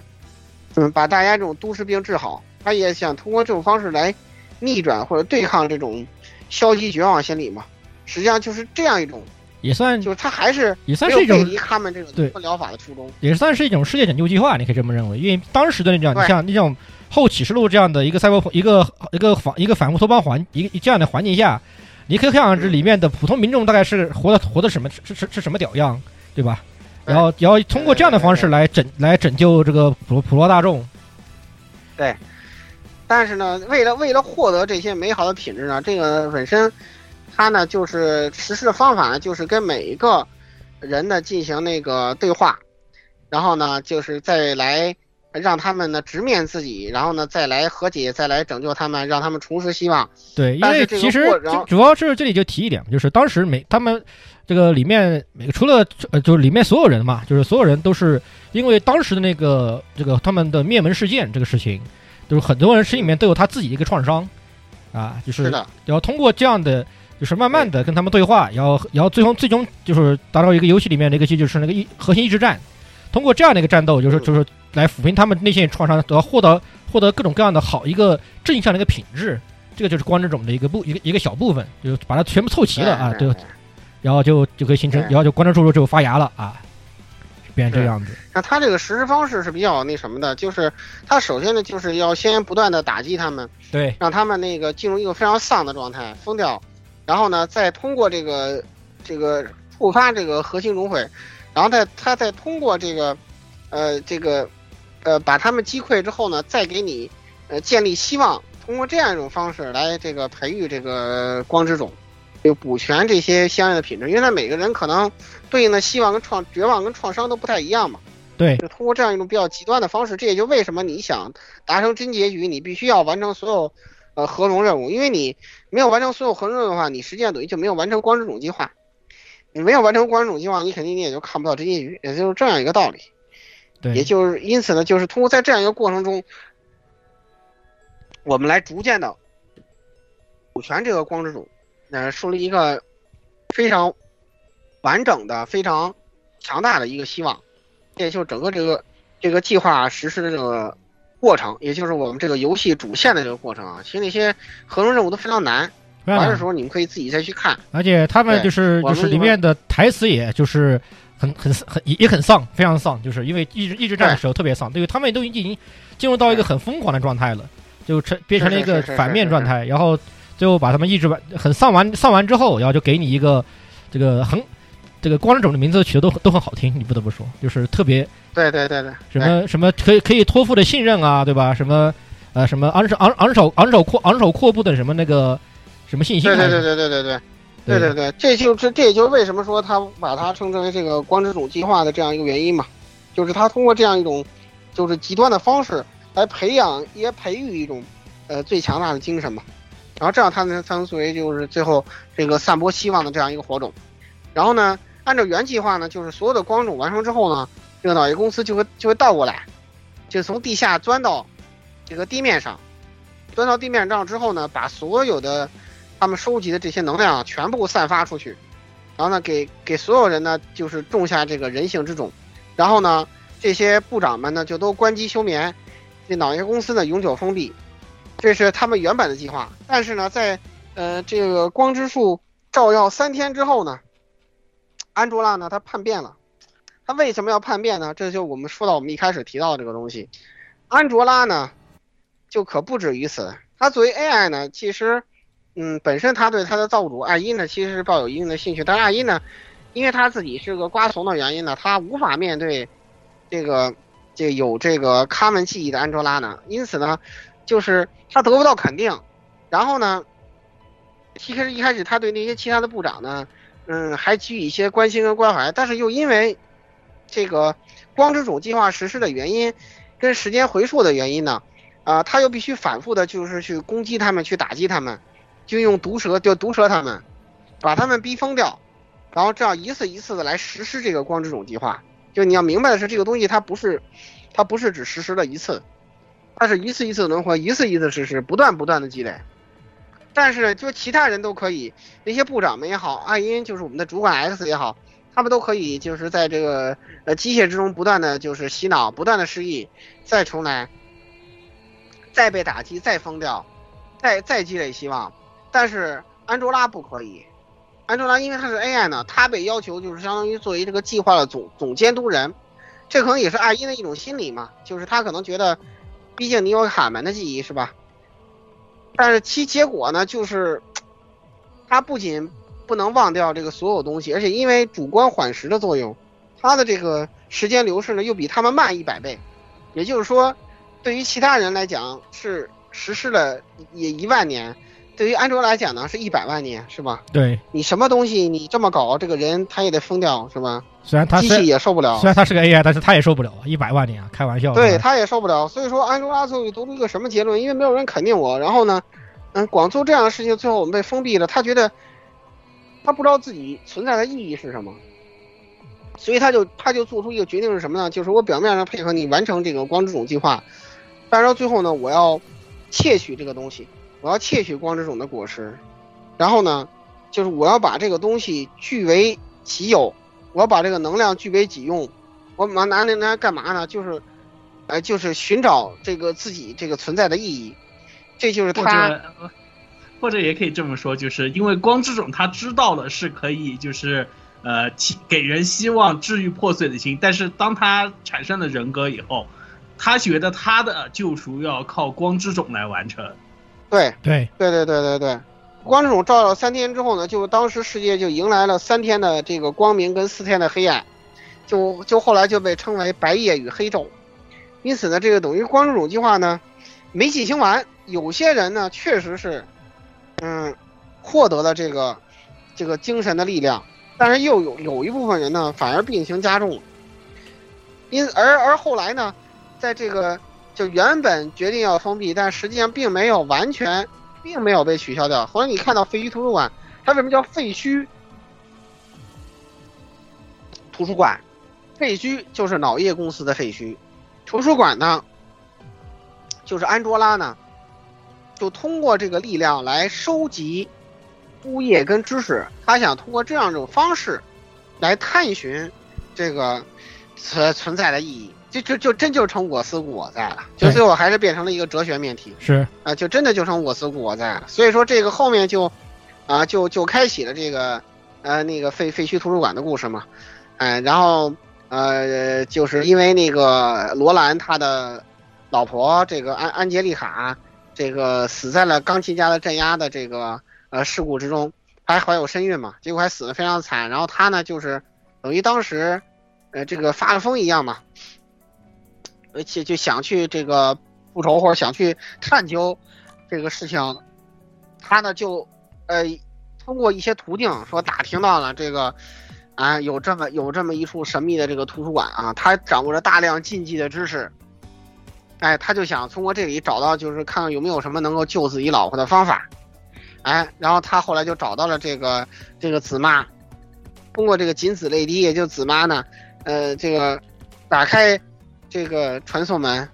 嗯，把大家这种都市病治好。他也想通过这种方式来逆转或者对抗这种消极绝望心理嘛。实际上就是这样一种，也算就是他还是也算是一种他们这种疗法的初衷。也算是一种世界拯救计划，你可以这么认为。因为当时的那种，你像那种后启示录这样的一个赛博一个一个反一个反乌托邦环一个这样的环境下，你可以看上这里面的普通民众大概是活的活的什么是是是什么屌样，对吧？然后然后通过这样的方式来拯来拯救这个普普罗大众。对但是呢，为了为了获得这些美好的品质呢，这个本身，它呢就是实施的方法呢，就是跟每一个人呢进行那个对话，然后呢就是再来让他们呢直面自己，然后呢再来和解，再来拯救他们，让他们重拾希望。对，因为其实主主要是这里就提一点，就是当时每他们这个里面每个除了呃就是里面所有人嘛，就是所有人都是因为当时的那个这个他们的灭门事件这个事情，就是很多人心里面都有他自己的一个创伤啊，就是然后通过这样的，就是慢慢的跟他们对话，然后然后最终最终就是达到一个游戏里面的一个机制，就是那个一核心意志战。通过这样的一个战斗，就是嗯。就是来抚平他们内心的创伤，得到获得获得各种各样的好一个正向的一个品质。这个就是光之种的一个部一个一个小部分，就是把它全部凑齐了啊，对，然后就就可以形成，然后就光之柱就发芽了啊，变成这个样子。那他这个实施方式是比较那什么的，就是他首先呢就是要先不断的打击他们，对。让他们那个进入一个非常丧的状态，疯掉，然后呢再通过这个这个触发这个核心熔毁，然后再他再通过这个呃这个呃把他们击溃之后呢，再给你呃建立希望，通过这样一种方式来这个培育这个光之种，就补全这些相应的品质，因为他每个人可能对应的希望跟创绝望跟创伤都不太一样嘛。对就通过这样一种比较极端的方式，这也就为什么你想达成真结局，你必须要完成所有呃合龙任务，因为你没有完成所有合龙任务的话，你实际上等于就没有完成光之种计划。你没有完成光之种计划，你肯定你也就看不到这些鱼，也就是这样一个道理。对，也就是因此呢，就是通过在这样一个过程中，我们来逐渐的补全这个光之主，呃，树立一个非常完整的、非常强大的一个希望。这也就是整个这个这个计划实施的这个过程，也就是我们这个游戏主线的这个过程啊。其实那些合成任务都非常难玩的时候你们可以自己再去看。而且他们就是就是里面的台词，也就是很很很也也很丧，非常丧，就是因为一直一直战的时候特别丧，对，他们都已经进入到一个很疯狂的状态了，就成变成了一个反面状态，然后最后把他们一直完，很丧完丧完之后，然后就给你一个这个很这个光之种的名字取的都都很好听，你不得不说，就是特别对对对对，什么什么可以可以托付的信任啊，对吧？什么呃什么昂首昂昂首昂首阔昂首阔步的什么那个什么信心，对对对对对对对。对。对对，这就是这也就是为什么说他把它称之为这个光之种计划的这样一个原因嘛，就是他通过这样一种就是极端的方式来培养也培育一种呃最强大的精神嘛，然后这样他能才能作为就是最后这个散播希望的这样一个火种，然后呢，按照原计划呢，就是所有的光种完成之后呢，这个脑叶公司就会就会倒过来，就从地下钻到这个地面上，钻到地面上之后呢，把所有的他们收集的这些能量全部散发出去，然后呢，给给所有人呢，就是种下这个人性之种，然后呢，这些部长们呢就都关机休眠，这脑叶公司呢永久封闭，这是他们原本的计划。但是呢，在呃这个光之树照耀三天之后呢，安卓拉呢他叛变了，他为什么要叛变呢？这就我们说到我们一开始提到的这个东西，安卓拉呢就可不止于此，他作为 AI 呢，其实。嗯，本身他对他的造物主艾因呢，其实是抱有一定的兴趣，但是艾因呢，因为他自己是个瓜怂的原因呢，他无法面对这个这有这个卡门记忆的安卓拉呢，因此呢，就是他得不到肯定，然后呢，其实一开始他对那些其他的部长呢，嗯，还给予一些关心跟关怀，但是又因为这个光之主计划实施的原因，跟时间回溯的原因呢，啊、他又必须反复的就是去攻击他们，去打击他们。就用毒蛇，就毒蛇他们，把他们逼疯掉，然后这样一次一次的来实施这个光之种计划。就你要明白的是，这个东西它不是，它不是只实施了一次，它是一次一次轮回，一次一次实施，不断不断的积累。但是就其他人都可以，那些部长们也好，艾因就是我们的主管 X 也好，他们都可以就是在这个呃机械之中不断的就是洗脑，不断的失忆，再重来，再被打击，再疯掉，再再积累希望。但是安卓拉不可以，安卓拉因为它是 AI 呢，它被要求就是相当于作为这个计划的总总监督人，这可能也是艾因的一种心理嘛，就是他可能觉得，毕竟你有卡门的记忆是吧？但是其结果呢，就是他不仅不能忘掉这个所有东西，而且因为主观缓时的作用，他的这个时间流逝呢又比他们慢一百倍，也就是说，对于其他人来讲是实施了也一万年。对于安卓来讲呢，是一百万年，是吧？对你什么东西你这么搞，这个人他也得疯掉，是吧？虽然他机器也受不了虽。然他是个 AI，但是他也受不了一百万年啊，开玩笑。对他也受不了，所以说安卓拉最后得出一个什么结论？因为没有人肯定我，然后呢，嗯，光做这样的事情，最后我们被封闭了。他觉得他不知道自己存在的意义是什么，所以他就他就做出一个决定是什么呢？就是我表面上配合你完成这个光之种计划，但是到最后呢，我要窃取这个东西，我要窃取光之种的果实，然后呢，就是我要把这个东西据为己有，我要把这个能量据为己用。我拿拿那拿干嘛呢？就是，呃，就是寻找这个自己这个存在的意义，这就是他或者也可以这么说，就是因为光之种他知道了是可以就是呃起给人希望治愈破碎的心，但是当他产生了人格以后，他觉得他的救赎要靠光之种来完成。对对对对对对对，光这种照了三天之后呢，就当时世界就迎来了三天的这个光明跟四天的黑暗，就就后来就被称为白夜与黑昼。因此呢，这个等于光这种计划呢没进行完，有些人呢确实是，嗯，获得了这个这个精神的力量，但是又有有一部分人呢反而病情加重了。因而而后来呢，在这个就原本决定要封闭，但实际上并没有完全，并没有被取消掉。后来你看到废墟图书馆，它为什么叫废墟图书馆？废墟就是脑叶公司的废墟，图书馆呢，就是安卓拉呢，就通过这个力量来收集物业跟知识，他想通过这样一种方式来探寻这个存存在的意义。就就就真就成我思故我在了，就最后还是变成了一个哲学命题。是啊，就真的就成我思故我在了。所以说这个后面就，啊，就就开启了这个，呃，那个废废墟图书馆的故事嘛，哎、然后呃，就是因为那个罗兰他的老婆这个安安杰丽卡，这个死在了钢琴家的镇压的这个呃事故之中，还怀有身孕嘛，结果还死得非常惨。然后他呢，就是等于当时，呃，这个发了疯一样嘛，而且就想去这个复仇或者想去探究这个事情，他呢就呃通过一些途径说打听到了这个啊有这么有这么一处神秘的这个图书馆啊，他掌握着大量禁忌的知识，哎，他就想通过这里找到就是看看有没有什么能够救自己老婆的方法，哎，然后他后来就找到了这个这个紫妈，通过这个锦子泪滴，也就紫妈呢，呃，这个打开这个传送门，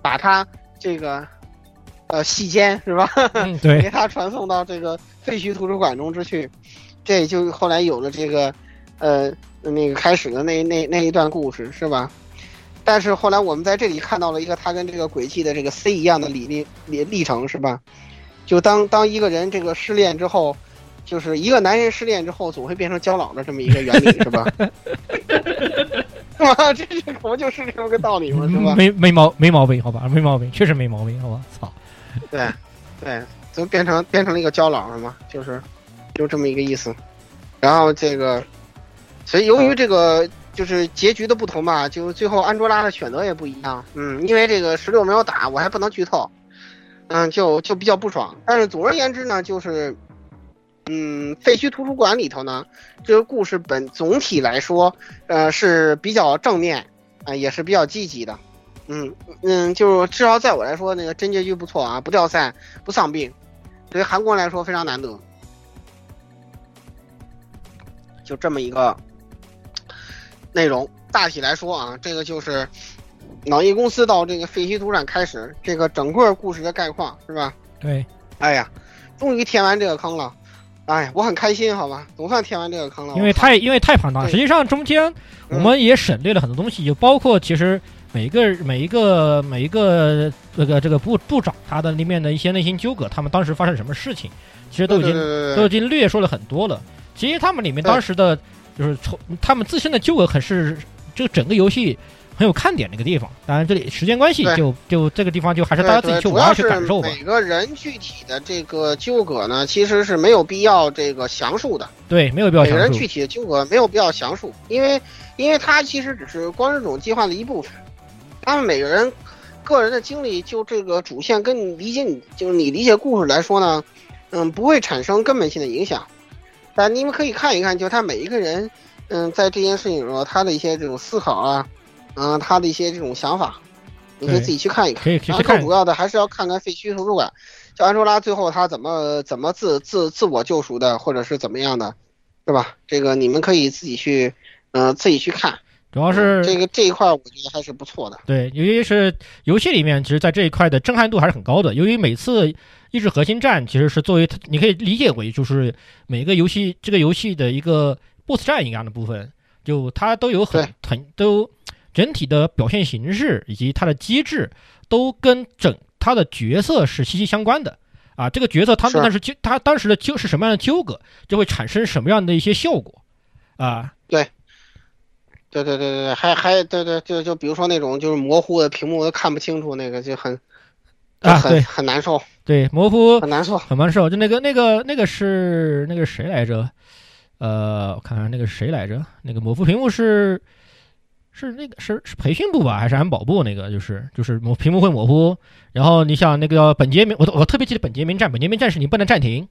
把他这个呃细间是吧？嗯 对给他传送到这个废墟图书馆中之去，这就后来有了这个呃那个开始的那那那一段故事是吧？但是后来我们在这里看到了一个他跟这个轨迹的这个 C 一样的历历历历程是吧？就当当一个人这个失恋之后，就是一个男人失恋之后总会变成焦老的这么一个原理是吧？这是不就是这么个道理吗？是吧？没没毛没毛病，好吧，没毛病，确实没毛病，好吧，操，对，对，就变成变成了一个胶囊了嘛，就是就这么一个意思。然后这个，所以由于这个就是结局的不同吧，就最后安卓拉的选择也不一样。嗯，因为这个十六没有打，我还不能剧透，嗯，就就比较不爽。但是总而言之呢，就是。嗯，废墟图书馆里头呢，这个故事本总体来说，呃，是比较正面，啊、也是比较积极的。嗯嗯，就是至少在我来说，那个真结局不错啊，不掉赛，不丧病，对于韩国人来说非常难得。就这么一个内容，大体来说啊，这个就是脑翼公司到这个废墟图书馆开始，这个整个故事的概况是吧？对，哎呀，终于填完这个坑了，哎，我很开心，好吧，总算填完这个坑了。因为太因为太庞大，对实际上中间我们也省略了很多东西，就包括其实每一个每一个每一个这个这个部部长他的里面的一些内心纠葛，他们当时发生什么事情，其实都已经都已经略说了很多了。其实他们里面当时的就是从他们自身的纠葛，很是这个整个游戏很有看点的一个地方。当然，这里时间关系对就就这个地方就还是大家自己去玩去主要是感受吧。每个人具体的这个纠葛呢，其实是没有必要这个详述的。对，没有必要详述每个人具。体的纠葛没有必要详述，因为因为它其实只是光之种计划的一部分。他们每个人个人的经历，就这个主线跟你理解你就是你理解故事来说呢，嗯，不会产生根本性的影响。但你们可以看一看，就他每一个人，嗯，在这件事情中他的一些这种思考啊，嗯，他的一些这种想法，你可以自己去看一看。可以看后更主要的还是要看看废墟图书馆，就安卓拉最后他怎么怎么自自自我救赎的，或者是怎么样的，是吧？这个你们可以自己去，嗯、自己去看。主要是这个这一块，我觉得还是不错的。对，由于是游戏里面，其实在这一块的震撼度还是很高的。由于每次意志核心战其实是作为你可以理解为就是每个游戏这个游戏的一个 BOSS 战一样的部分，就它都有很很都整体的表现形式以及它的机制都跟整它的角色是息息相关的。啊，这个角色他们是当时纠他当时的纠是什么样的纠葛，就会产生什么样的一些效果啊。对对对对对，还还对对，就就比如说那种就是模糊的屏幕都看不清楚那个就很啊，很、对很难受，对，模糊很难受。很难受。就那个那个那个是那个谁来着？呃，我看看那个谁来着？那个模糊屏幕是是那个是是培训部吧，还是安保部？那个就是就是模屏幕会模糊。然后你想那个本杰明，我我特别记得本杰明战，本杰明战士你不能暂停，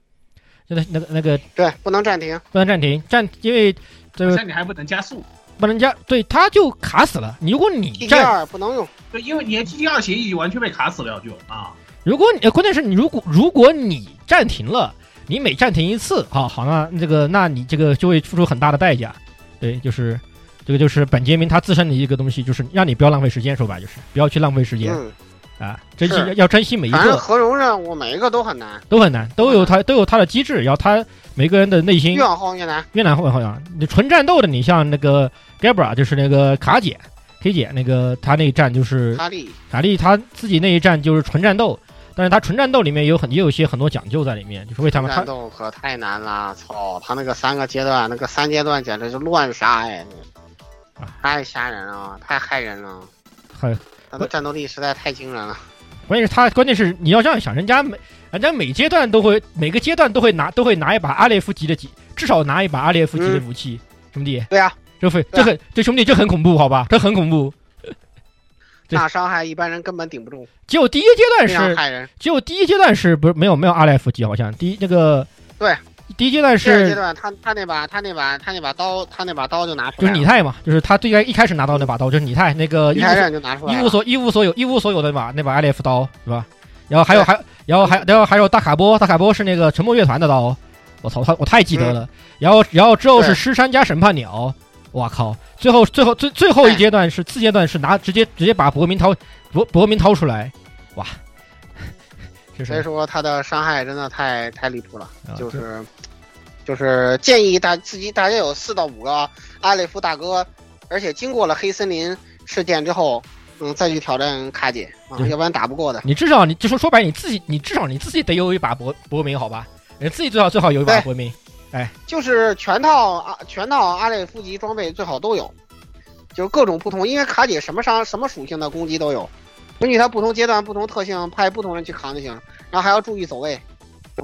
就那那个那个对，不能暂停。不能暂停暂，因为这个你还不能加速。不能加，对他就卡死了。你如果你站 T 战，二不能用，对，因为你的 TTR 协议完全被卡死了就啊。如果你呃关键是你如果如果你暂停了，你每暂停一次，好好那这个那你这个就会付出很大的代价。对，就是这个就是本杰明他自身的一个东西，就是让你不要浪费时间，说白就是不要去浪费时间、嗯，啊，珍惜要珍惜每一个反正核融任务每一个都很难，都很难，都有它都有它的机制，然后他每个人的内心越往后越难。越难后好像你纯战斗的，你像那个 Gabra 就是那个卡姐。K 姐那个，他那一战就是卡莉，卡莉他自己那一战就是纯战斗，但是他纯战斗里面有很也有一些很多讲究在里面，就是为他们他战斗可太难了，操！他那个三个阶段，那个三阶段简直就乱杀呀，啊太吓人了，太害人了。很他的战斗力实在太惊人了。关键是他关键是你要这样想，人家每人家每阶段都会每个阶段都会拿都会拿一把阿列夫级的级，至少拿一把阿列夫级的武器，兄弟，对啊，这会对啊这很这兄弟这很恐怖，好吧，这很恐怖。对那伤害一般人根本顶不住，只有第一阶段是害人。只有第一阶段是不是没有没有阿列夫级，好像第一那个对。第一阶段是第二阶段，他他那把他那把他那把刀，他那把刀就拿出来，就是拟态嘛，就是他最开一开始拿到那把刀就是拟态那个一开始就拿出来。一无所一无所有一无所有的那把那把艾利夫刀是吧？然后还有对还然后还然后还有大卡波，大卡波是那个沉默乐团的刀，我操，他我太记得了。然后然后之后是对狮山加审判鸟，我靠，最后最后最最后一阶段是次阶段是拿直接直接把伯明掏伯伯明掏出来，哇，所以说他的伤害真的太太离谱了，啊就是就是建议大自己大家有四到五个阿列夫大哥，而且经过了黑森林事件之后，嗯，再去挑战卡姐啊，要不然打不过的。你至少你就说说白，你自己你至少你自己得有一把博博明好吧？你自己最好最好有一把博明。哎，就是全套啊，全套阿列夫级装备最好都有，就是各种不同，因为卡姐什么伤什么属性的攻击都有，根据它不同阶段、不同特性派不同人去扛就行，然后还要注意走位，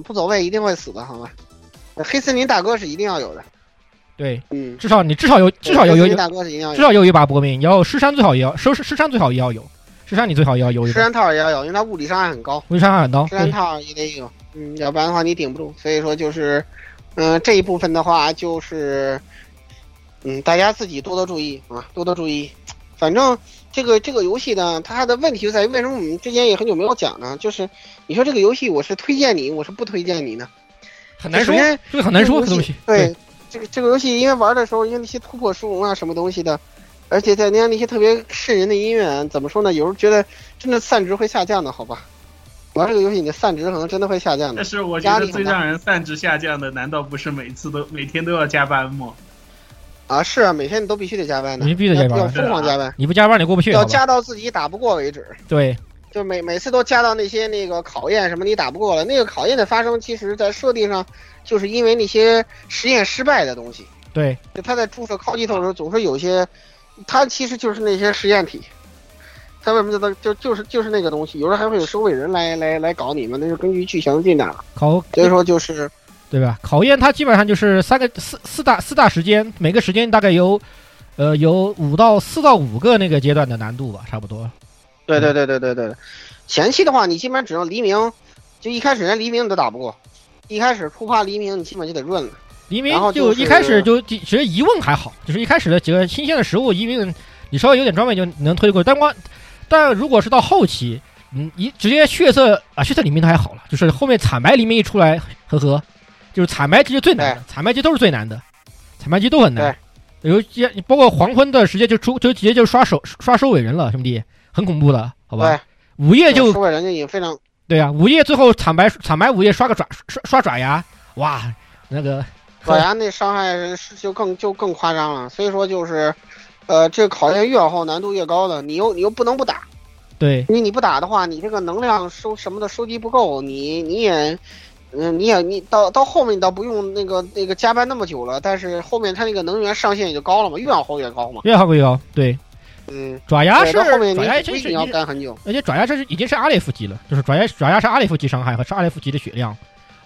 不走位一定会死的，好吧？黑森林大哥是一定要有的，对，嗯，至少你至少有至少有有大哥是一定要有至。少有一把搏命，然后狮山最好也要，狮狮山最好也要有，狮山你最好也要有一把，狮山套也要有，因为它物理伤害很高，物理伤害很高，狮山套也得有，嗯，要不然的话你顶不住。所以说就是，嗯、这一部分的话就是，嗯，大家自己多多注意啊，多多注意。反正这个这个游戏呢，它的问题就在于为什么我们之前也很久没有讲呢？就是你说这个游戏我是推荐你，我是不推荐你呢？很难说首，先这个很难说这个游戏这东西，对，这个这个游戏，因为玩的时候，因为那些突破殊荣啊，什么东西的，而且再加上那些特别瘆人的音乐，怎么说呢？有时候觉得真的散值会下降的，好吧？玩这个游戏，你的散值可能真的会下降的但。是我觉得最让人散值下降的，难道不是每次都每天都要加班吗？啊，是啊，每天你都必须得加班的，你必须得加班要要疯狂加班，你不加班你过不去，要？加到自己打不过为止。对，就每每次都加到那些那个考验什么你打不过了，那个考验的发生，其实在设定上就是因为那些实验失败的东西。对，就他在注射高级头的时候，总是有些，他其实就是那些实验体，他为什么就就就是就是那个东西，有时候还会有收尾人来来来搞你们，那是根据剧情进展了。考所以说就是对吧？考验它基本上就是三个四四大四大时间，每个时间大概有，呃，有五到四到五个那个阶段的难度吧，差不多。对对对对对对，前期的话，你基本上只要黎明，就一开始连黎明你都打不过，一开始触发黎明，你基本就得润了。黎明就一开始就其实疑问还好，就是一开始的几个新鲜的食物，因为你稍微有点装备就能推得过去。但光但如果是到后期，嗯，一直接血色啊，血色黎明都还好了，就是后面惨白黎明一出来，呵呵，就是惨白机是最难的，惨白机都是最难的，惨白机都很难。尤其包括黄昏的时间就出就直接就刷手刷收尾人了，兄弟，很恐怖的，好吧？午夜就收尾人就已经非常对啊，午夜最后惨白惨白午夜刷个爪刷刷爪牙，哇，那个爪牙那伤害是就更就更夸张了，所以说就是，呃，这个考验越往后难度越高的，你又你又不能不打，对你你不打的话，你这个能量收什么的收集不够，你你也。嗯，你也你到到后面你倒不用那个那个加班那么久了，但是后面它那个能源上限也就高了嘛，越往后越高嘛。越往后越高，对。嗯，爪牙是后面爪牙真是要干很久，而且爪牙这是已经是阿雷夫级了，就是爪牙爪牙是阿雷夫级伤害和是阿雷夫级的血量，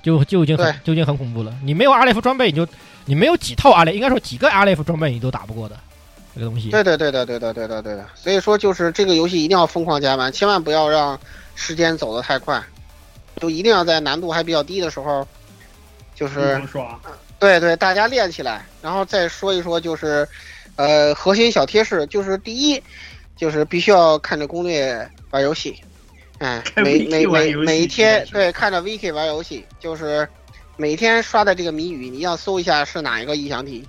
就就已经很就已经很恐怖了。你没有阿雷夫装备，你就你没有几套阿雷，应该说几个阿雷夫装备你都打不过的这个东西。对对对对对对对的对的，所以说就是这个游戏一定要疯狂加班，千万不要让时间走得太快，就一定要在难度还比较低的时候。就是对对，大家练起来，然后再说一说，就是，呃，核心小贴士，就是第一，就是必须要看着攻略玩游戏，哎，每每每每一天对看着 Viki 玩游戏，就是每天刷的这个谜语，你要搜一下是哪一个异想体，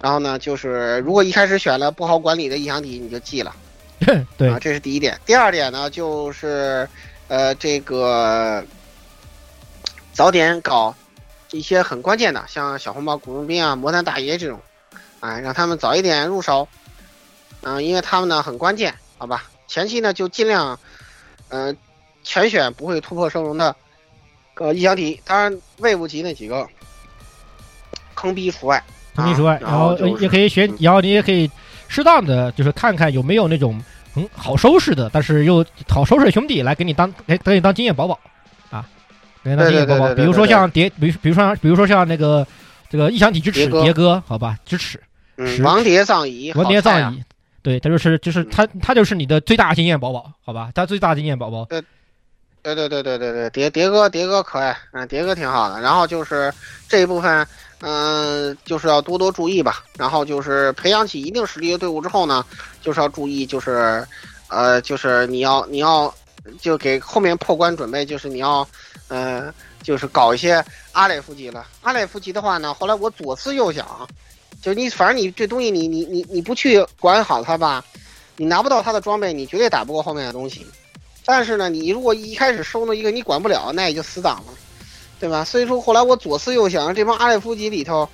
然后呢，就是如果一开始选了不好管理的异想体，你就记了，对啊，这是第一点。第二点呢，就是呃，这个早点搞。一些很关键的，像小红帽、古龙兵啊、魔弹大爷这种，啊，让他们早一点入手，嗯，因为他们呢很关键，好吧？前期呢就尽量，全选不会突破升龙的，呃，异响体，当然魏武级那几个，坑逼除外，坑逼除外，啊、然后也可以选，然后你也可以适当的就是看看有没有那种很好收拾的，但是又好收拾的兄弟来给你当，给给你当经验宝宝啊。给你当经验宝宝，比如说像蝶，比比如说比如说像那个这个异想体之齿蝶哥，好吧，之齿，嗯，王蝶葬仪，王蝶葬仪，对，他就是就是他他就是你的最大经验宝宝，好吧，他最大经验宝宝。对，对对对对对，蝶蝶哥蝶哥可爱，嗯，蝶哥挺好的。然后就是这一部分，嗯，就是要多多注意吧。然后就是培养起一定实力的队伍之后呢，就是要注意，就是呃，就是你要你要就给后面破关准备，就是你要。呃，就是搞一些阿列夫级了。阿列夫级的话呢，后来我左思右想，就你反正你这东西你你你你不去管好它吧，你拿不到它的装备，你绝对打不过后面的东西。但是呢，你如果一开始收了一个你管不了，那也就死党了，对吧？所以说后来我左思右想，这帮阿列夫级里头，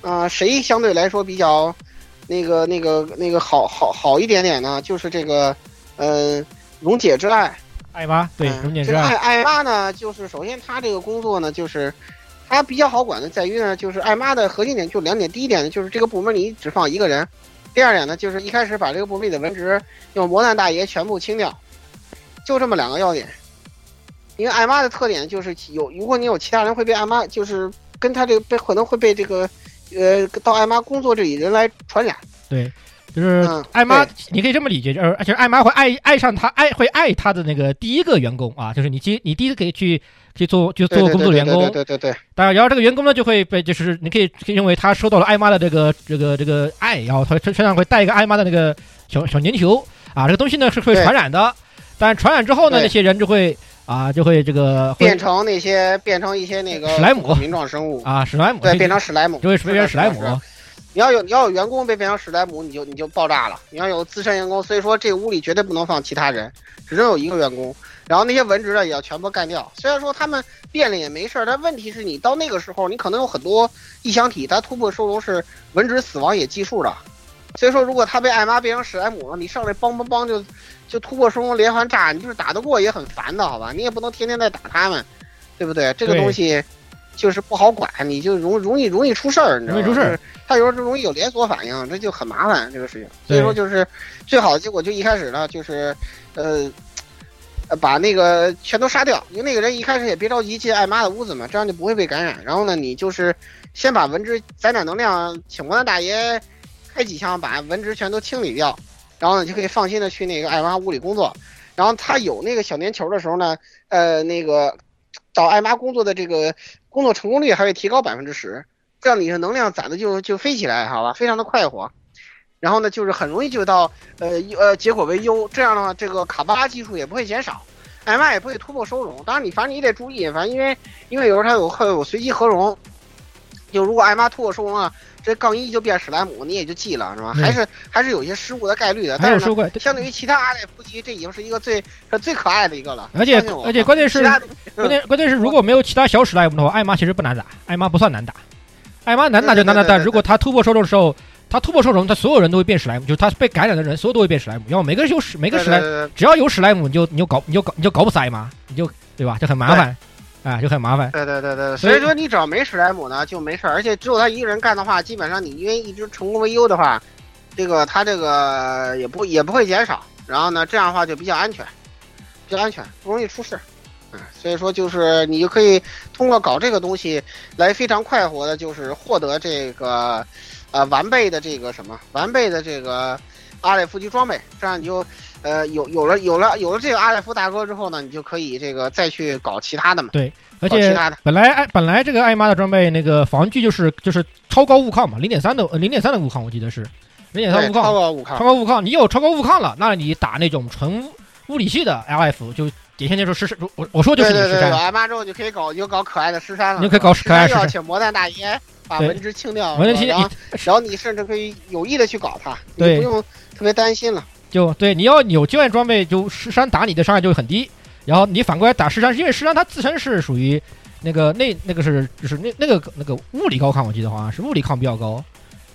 啊，谁相对来说比较那个那个那个好好好一点点呢？就是这个，嗯，溶解之爱。艾妈对，嗯、这个艾艾妈呢，就是首先她这个工作呢，就是她比较好管的，在于呢，就是艾妈的核心点就两点，第一点呢，就是这个部门你只放一个人；第二点呢，就是一开始把这个部门里的文职用磨难大爷全部清掉，就这么两个要点。因为艾妈的特点就是有，如果你有其他人会被艾妈，就是跟他这个被可能会被这个呃到艾妈工作这里人来传染。对。就是艾妈，你可以这么理解，就是就是艾妈会爱爱上他，爱会爱他的那个第一个员工啊，就是你第你第一个可以去去做就做工作的员工，对对对。当然，然后这个员工呢就会被就是你可以可以认为他收到了艾妈的这个这个这个爱，然后他身上会带一个艾妈的那个小小粘球啊，这个东西呢是会传染的，但传染之后呢，那些人就会啊就会这个变成那些变成一些那个史莱姆名状生物啊，史莱姆对，变成史莱姆，就会变成史莱姆。你要有你要有员工被变成史莱姆，你就你就爆炸了。你要有资深员工，所以说这屋里绝对不能放其他人，只能有一个员工。然后那些文职的也要全部干掉。虽然说他们变了也没事儿，但问题是你到那个时候，你可能有很多异响体，它突破收容是文职死亡也计数的。所以说，如果他被艾妈变成史莱姆了，你上来梆梆梆就就突破双龙连环炸，你就是打得过也很烦的，好吧？你也不能天天在打他们，对不对？这个东西。就是不好管，你就容容易容易出事儿，你知道吗？容易出事儿，他有时候就容易有连锁反应，这就很麻烦这个事情。所以说，就是最好的结果就一开始呢，就是呃，把那个全都杀掉，因为那个人一开始也别着急进艾妈的屋子嘛，这样就不会被感染。然后呢，你就是先把文职攒点能量，请魔弹大爷开几枪，把文职全都清理掉，然后呢就可以放心的去那个艾妈屋里工作。然后他有那个小粘球的时候呢，呃，那个找艾妈工作的这个。工作成功率还会提高百分之十，这样你的能量攒的就就飞起来，好吧，非常的快活。然后呢，就是很容易就到呃呃结果为优，这样的话，这个卡巴拉技术也不会减少，艾玛也不会突破收容。当然你反正你得注意，反正因为因为有时候它有会有随机合容，就如果艾玛突破收容了，这杠一就变史莱姆，你也就记了是吧？嗯还是还是有一些失误的概率的。但是呢，相对于其他阿赖夫级，这已经是一个最最可爱的一个了。而且而且关键是关键关键是如果没有其他小史莱姆的话，艾玛其实不难打，艾玛不算难打，艾玛难打就难打，但如果他突破受众的时候，他突破受众，他所有人都会变史莱姆，就是他被感染的人，所有都会变史莱姆，然后每个人有史每个史莱，只要有史莱姆，你就你就搞你就搞你就搞不死艾玛，你就对吧？就很麻烦，啊，就很麻烦。对对对对，所以说你只要没史莱姆呢就没事儿，而且只有他一个人干的话，基本上你因为一直成功为优的话，这个他这个也不也不会减少，然后呢这样的话就比较安全，比较安全，不容易出事。嗯，所以说就是你就可以通过搞这个东西来非常快活的，就是获得这个呃完备的这个什么完备的这个阿莱夫级装备，这样你就呃有有了有了有了这个阿莱夫大哥之后呢，你就可以这个再去搞其他的嘛。对而且本来艾本来这个艾玛的装备那个防具就是就是超高物抗嘛，零点三的零点三的物抗我记得是零点三，物抗超，高物抗超。高物抗，你有超高物抗了，那你打那种纯物理系的 LF 就典型接触尸我我说就是对对对，有你尸山，艾玛之后就可以搞，你就搞可爱的尸山了。你就可以搞可爱的尸山尸山要请魔弹大爷把文职清掉，文职清掉然后你甚至可以有意的去搞他，你不用特别担心了。就对你要有经验装备，就尸山打你的伤害就会很低，然后你反过来打尸山，因为尸山它自身是属于那个那那个是就是那那个那个物理高抗，我记得好像是物理抗比较高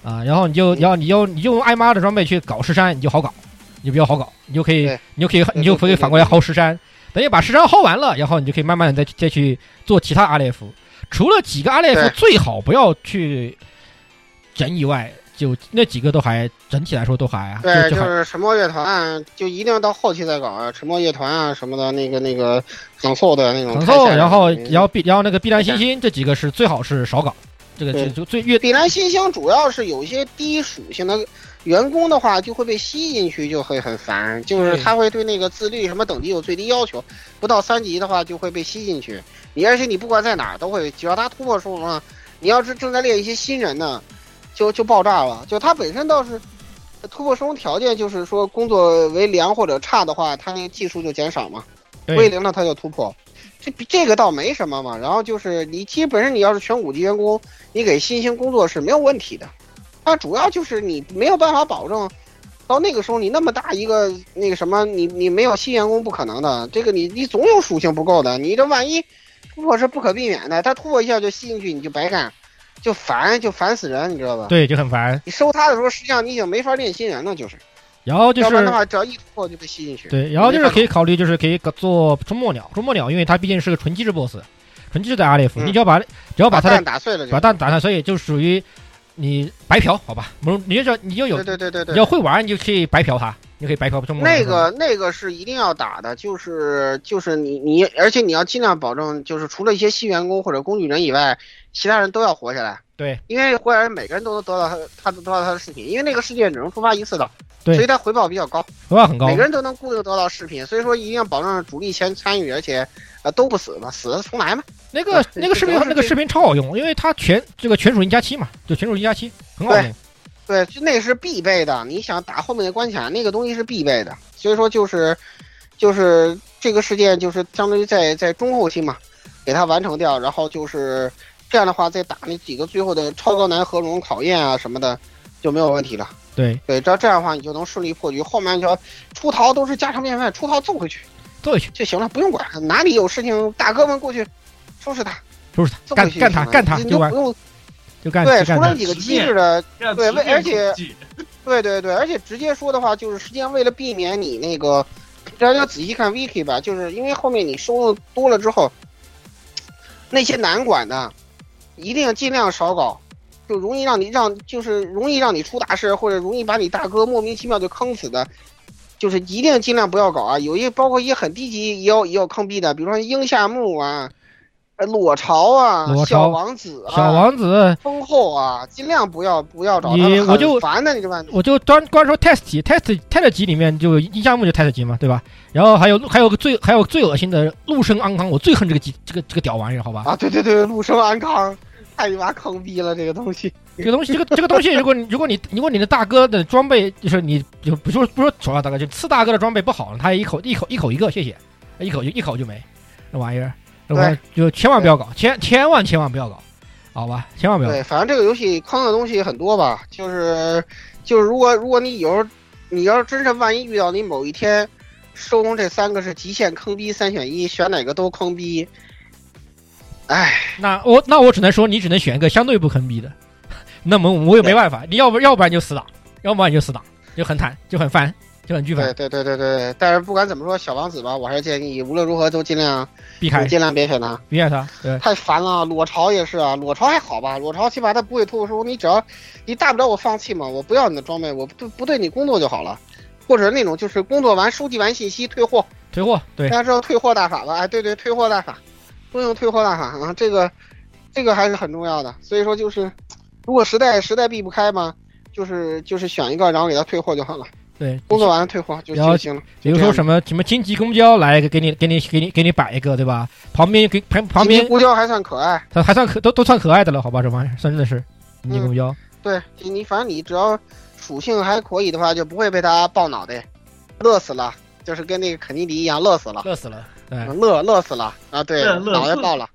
啊，然后你就然后你就你就用艾玛的装备去搞尸山，你就好搞，你就比较好搞，你就可以你就可以你就可以反过来薅尸山，等你把尸山薅完了，然后你就可以慢慢的再再去做其他阿列夫，除了几个阿列夫最好不要去整以外，就那几个都还整体来说都还啊，对，就是沉默乐团，就一定要到后期再搞啊，沉默乐团啊什么的，那个那个很厚的那种很厚，然后嗯然后碧然后那个碧蓝星星这几个是最好是少搞，这个对就就最越碧蓝星星主要是有一些低属性的员工的话，就会被吸进去，就会很烦。就是他会对那个自律什么等级有最低要求，不到三级的话就会被吸进去。你而且你不管在哪儿都会，只要他突破收容了，你要是正在练一些新人呢，就就爆炸了。就它本身倒是突破收容条件，就是说工作为良或者差的话，它那个技术就减少嘛。为零了它就突破，这这个倒没什么嘛。然后就是你其实本身你要是全五级员工，你给新兴工作是没有问题的。它主要就是你没有办法保证到那个时候你那么大一个那个什么，你你没有新员工不可能的。这个你你总有属性不够的，你这万一突破是不可避免的，他突破一下就吸进去，你就白干，就烦就烦死人，你知道吧？对就很烦。你收他的时候，实际上你已经没法练新人了，就是，然后就是要不然的话，只要一突破就被吸进去。对，然后就是可以考虑就是可以做中末鸟，中末鸟因为它毕竟是个纯机制 BOSS，纯机制的阿列夫，嗯你只要把只要把它蛋打碎了就把蛋打碎，所以就属于你白嫖，好吧？不，你就你就有对对对对对你要。会玩，你就可以白嫖它，你可以白嫖中末鸟。那个那个是一定要打的，就是就是你你，而且你要尽量保证，就是除了一些新员工或者工具人以外，其他人都要活下来。对，因为活下来每个人都能得到他他得到他的视频，因为那个世界只能触发一次的，对所以他回报比较高，回报很高每个，人都能固定得到视频，所以说一定要保证主力先参与，而且呃都不死嘛，死了重来嘛。那个对那个视频那个视频超好用，因为它全这个全属性加七嘛，就全属性加七，很好对用。对，就那是必备的。你想打后面的关卡，那个东西是必备的。所以说就是，就是这个事件就是相当于在在中后期嘛，给它完成掉，然后就是这样的话，再打那几个最后的超高难合龙考验啊什么的就没有问题了。对，对，这这样的话你就能顺利破局，后面就要出逃都是家常便饭，出逃揍回去揍回去，就行了，不用管哪里有事情，大哥们过去收拾他，收拾他，揍干干他干他你就不用就干对，就干他除了几个机制的对为而且 对对对，而且直接说的话，就是实际上为了避免你那个，大家仔细看 Vicky 吧，就是因为后面你收的多了之后，那些难管的，一定尽量少搞，就容易让你让就是容易让你出大事，或者容易把你大哥莫名其妙就坑死的，就是一定尽量不要搞啊。有一包括一些很低级也有也有坑逼的，比如说樱下木啊，呃裸巢啊，裸小王子啊，小王子，丰厚啊，尽量不要不要找他们，你我就很烦的，你知道吧？我就专光说 test 级，test test 级里面就一项目就 test 级嘛，对吧？然后还有还有个最还有最恶心的陆生安康，我最恨这个级这个这个屌玩意儿，好吧？啊，对对对，陆生安康，太你妈坑逼了，这个东西。这个东西，这个这个东西，如果你如果你如果你的大哥的装备就是你就不说不说首要大哥，就次大哥的装备不好，他一口一口一口一个，谢谢，一口就一口就没，那玩意儿，那玩意儿就千万不要搞，千千万千万不要搞，好吧，千万不要。对，反正这个游戏坑的东西很多吧，就是就是如果如果你有时候你要是真是万一遇到你某一天收工这三个是极限坑逼三选一，选哪个都坑逼，哎，那我那我只能说你只能选一个相对不坑逼的，那么我也没办法，你要不要不然就死党，要不然你就死党，就很惨，就很烦，就很巨烦，对对对对对，但是不管怎么说，小王子吧，我还是建议无论如何都尽量避开，尽量别选他，避开他，对，太烦了。裸潮也是啊，裸潮还好吧，裸潮起码他不会脱书，你只要你大不了我放弃嘛，我不要你的装备，我不不对你工作就好了，或者那种就是工作完收集完信息退货，退货，对，大家知道退货大法吧？哎，对对，退货大法，都用退货大法啊，这个这个还是很重要的。所以说就是，如果实在实在避不开嘛，就是就是选一个，然后给他退货就好了。对，工作完了退货就就行了。比如说什么什么京急公交来给你给你给你给你摆一个，对吧？旁边给旁旁边公交还算可爱，它还算可都都算可爱的了，好吧？这玩意儿算真的是京济公交。对你反正你只要属性还可以的话，就不会被他爆脑袋，乐死了，就是跟那个肯尼迪一样，乐死了，乐死了，对，乐乐死了啊！对，脑袋爆了，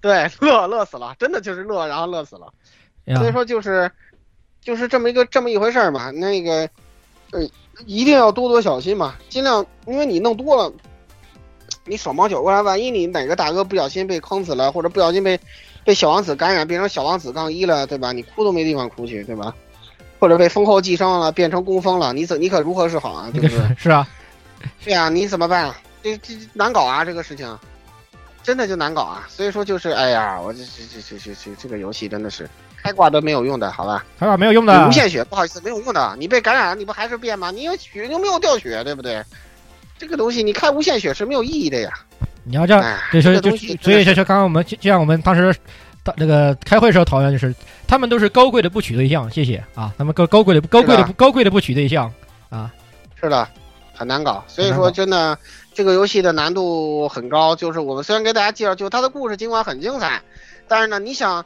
对，乐乐死了，真的就是乐，然后乐死了。所以说就是就是这么一个这么一回事嘛，那个呃。一定要多多小心嘛，尽量，因为你弄多了，你手忙脚乱，万一你哪个大哥不小心被坑死了，或者不小心被被小王子感染变成小王子杠一了，对吧？你哭都没地方哭去，对吧？或者被封后寄生了，变成工蜂了，你怎你可如何是好啊？对不对？是啊，对啊，你怎么办？这这难搞啊，这个事情，真的就难搞啊。所以说就是，哎呀，我这这这这这这这个游戏真的是。开挂都没有用的，好吧？开挂没有用的，无限血，不好意思，没有用的。你被感染了，你不还是变吗？你有血又没有掉血，对不对？这个东西你开无限血是没有意义的呀。你要这样，就是就所以就就刚刚我们就像我们当时那个开会时候讨论，就是他们都是高贵的不娶对象，谢谢啊。他们高高贵的高贵的高贵的不娶对象啊，是的，很难搞。所以说真的，这个游戏的难度很高。就是我们虽然给大家介绍，就它的故事尽管很精彩，但是呢，你想。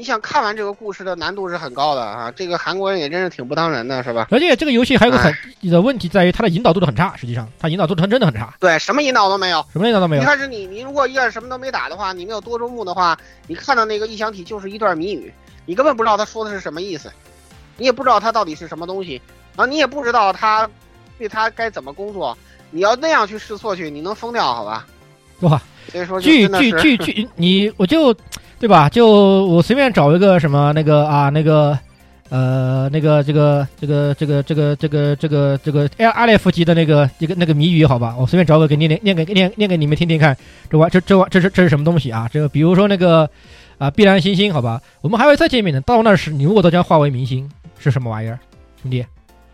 你想看完这个故事的难度是很高的啊！这个韩国人也真是挺不当人的，是吧？而且这个游戏还有个很的问题在于它的引导度的很差，实际上它引导度真的很差。对，什么引导都没有，什么引导都没有。一开始你你如果一开始什么都没打的话，你没有多周目的话，你看到那个异想体就是一段谜语，你根本不知道他说的是什么意思，你也不知道它到底是什么东西，然后你也不知道他对他该怎么工作。你要那样去试错去，你能疯掉，好吧？哇！所以说剧剧剧剧，你我就。对吧？就我随便找一个什么那个啊，那个，呃，那个这个这个这个这个这个这个这个阿阿列夫级的那个一个那个谜语，好吧？我随便找个给念念念给念念给你们听听看。这玩这这玩这是这是什么东西啊？这个比如说那个啊，碧蓝星星，好吧？我们还会再见面的。到那时，你如果都将化为明星，是什么玩意儿，兄弟？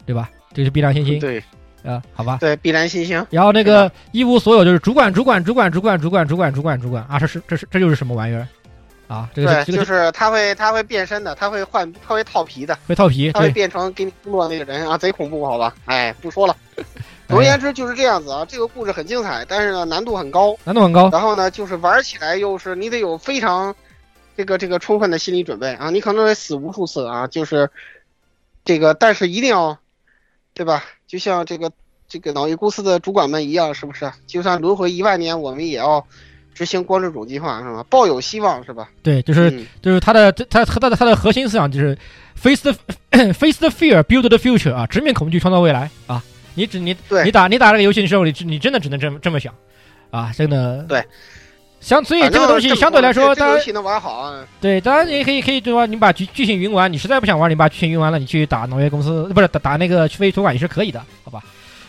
对吧？这是碧蓝星星。对。啊，好吧，对，碧蓝星星。然后那个一无所有，就是主管主管主管主管主管主管主管主管啊，这是这是这就是什么玩意儿啊？这个对，就是他会他会变身的，他会换他会套皮的，会套皮，他会变成给你工作那个人啊，贼恐怖，好吧？哎，不说了。总而言之就是这样子啊，这个故事很精彩，但是呢难度很高，难度很高。然后呢就是玩起来又是你得有非常这个这个充分的心理准备啊，你可能得死无数次啊，就是这个，但是一定要。对吧？就像这个这个脑域公司的主管们一样，是不是？就算轮回一万年，我们也要。执行光之主计划是吧？抱有希望是吧？对，就是就是他的他他的他的核心思想就是 face the face the fear build the future 啊，直面恐惧创造未来啊！你只你你打你打这个游戏的时候，你你真的只能这么这么想啊！真的对，相所以这个东西相对来说，当然能玩好啊。对，当然你可以可以对吧？你把剧剧情云完，你实在不想玩，你把剧情云完了，你去打农业公司不是打打那个飞图书馆也是可以的，好吧？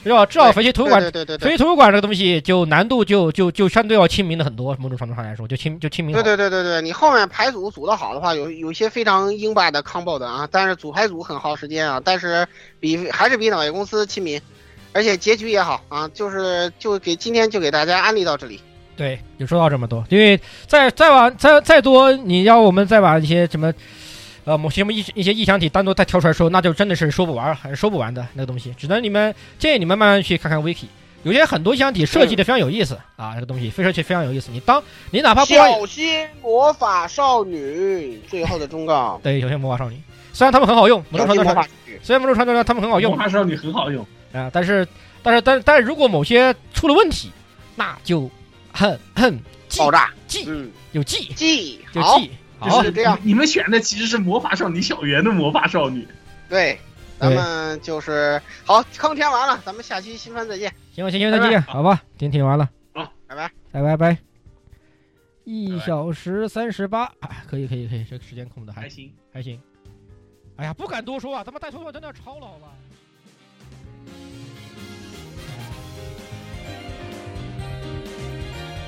是吧？至少飞机图书馆，飞机图书馆这个东西就难度就就就相对要亲民的很多。某种程度上来说，就亲就亲民。对对对对对，你后面排组组的好的话，有有一些非常英霸的 combo 的啊，但是组排组很耗时间啊，但是比还是比脑业公司亲民，而且结局也好啊，就是就给今天就给大家安利到这里。对，就说到这么多，因为再再往再再多，你要我们再把一些什么。呃，某些什么一一些异想体单独再挑出来说，那就真的是说不完，还是说不完的那个东西。只能你们建议你们慢慢去看看 wiki 有些很多箱体设计的非常有意思啊，这个东西非设计非常有意思。你当你哪怕不玩，小心魔法少女，最后的忠告。对，小心魔法少女，虽然他们很好用，魔小心魔法兽传。虽然魔兽传说他们很好用魔法少女很好用，啊，但是但是但但是如果某些出了问题，那就很很记爆炸，记嗯，有记记好，就记就是这样你们选的其实是魔法少女小圆的魔法少女。对，咱们就是好，坑填完了，咱们下期新番再见。行吧，行行，再见，好吧，听听完了，好拜拜。拜拜拜。一小时三十八，哎，可以可以可以，这个时间控的还还行，还行。哎呀，不敢多说啊，咱们带错真的要超了，好吧？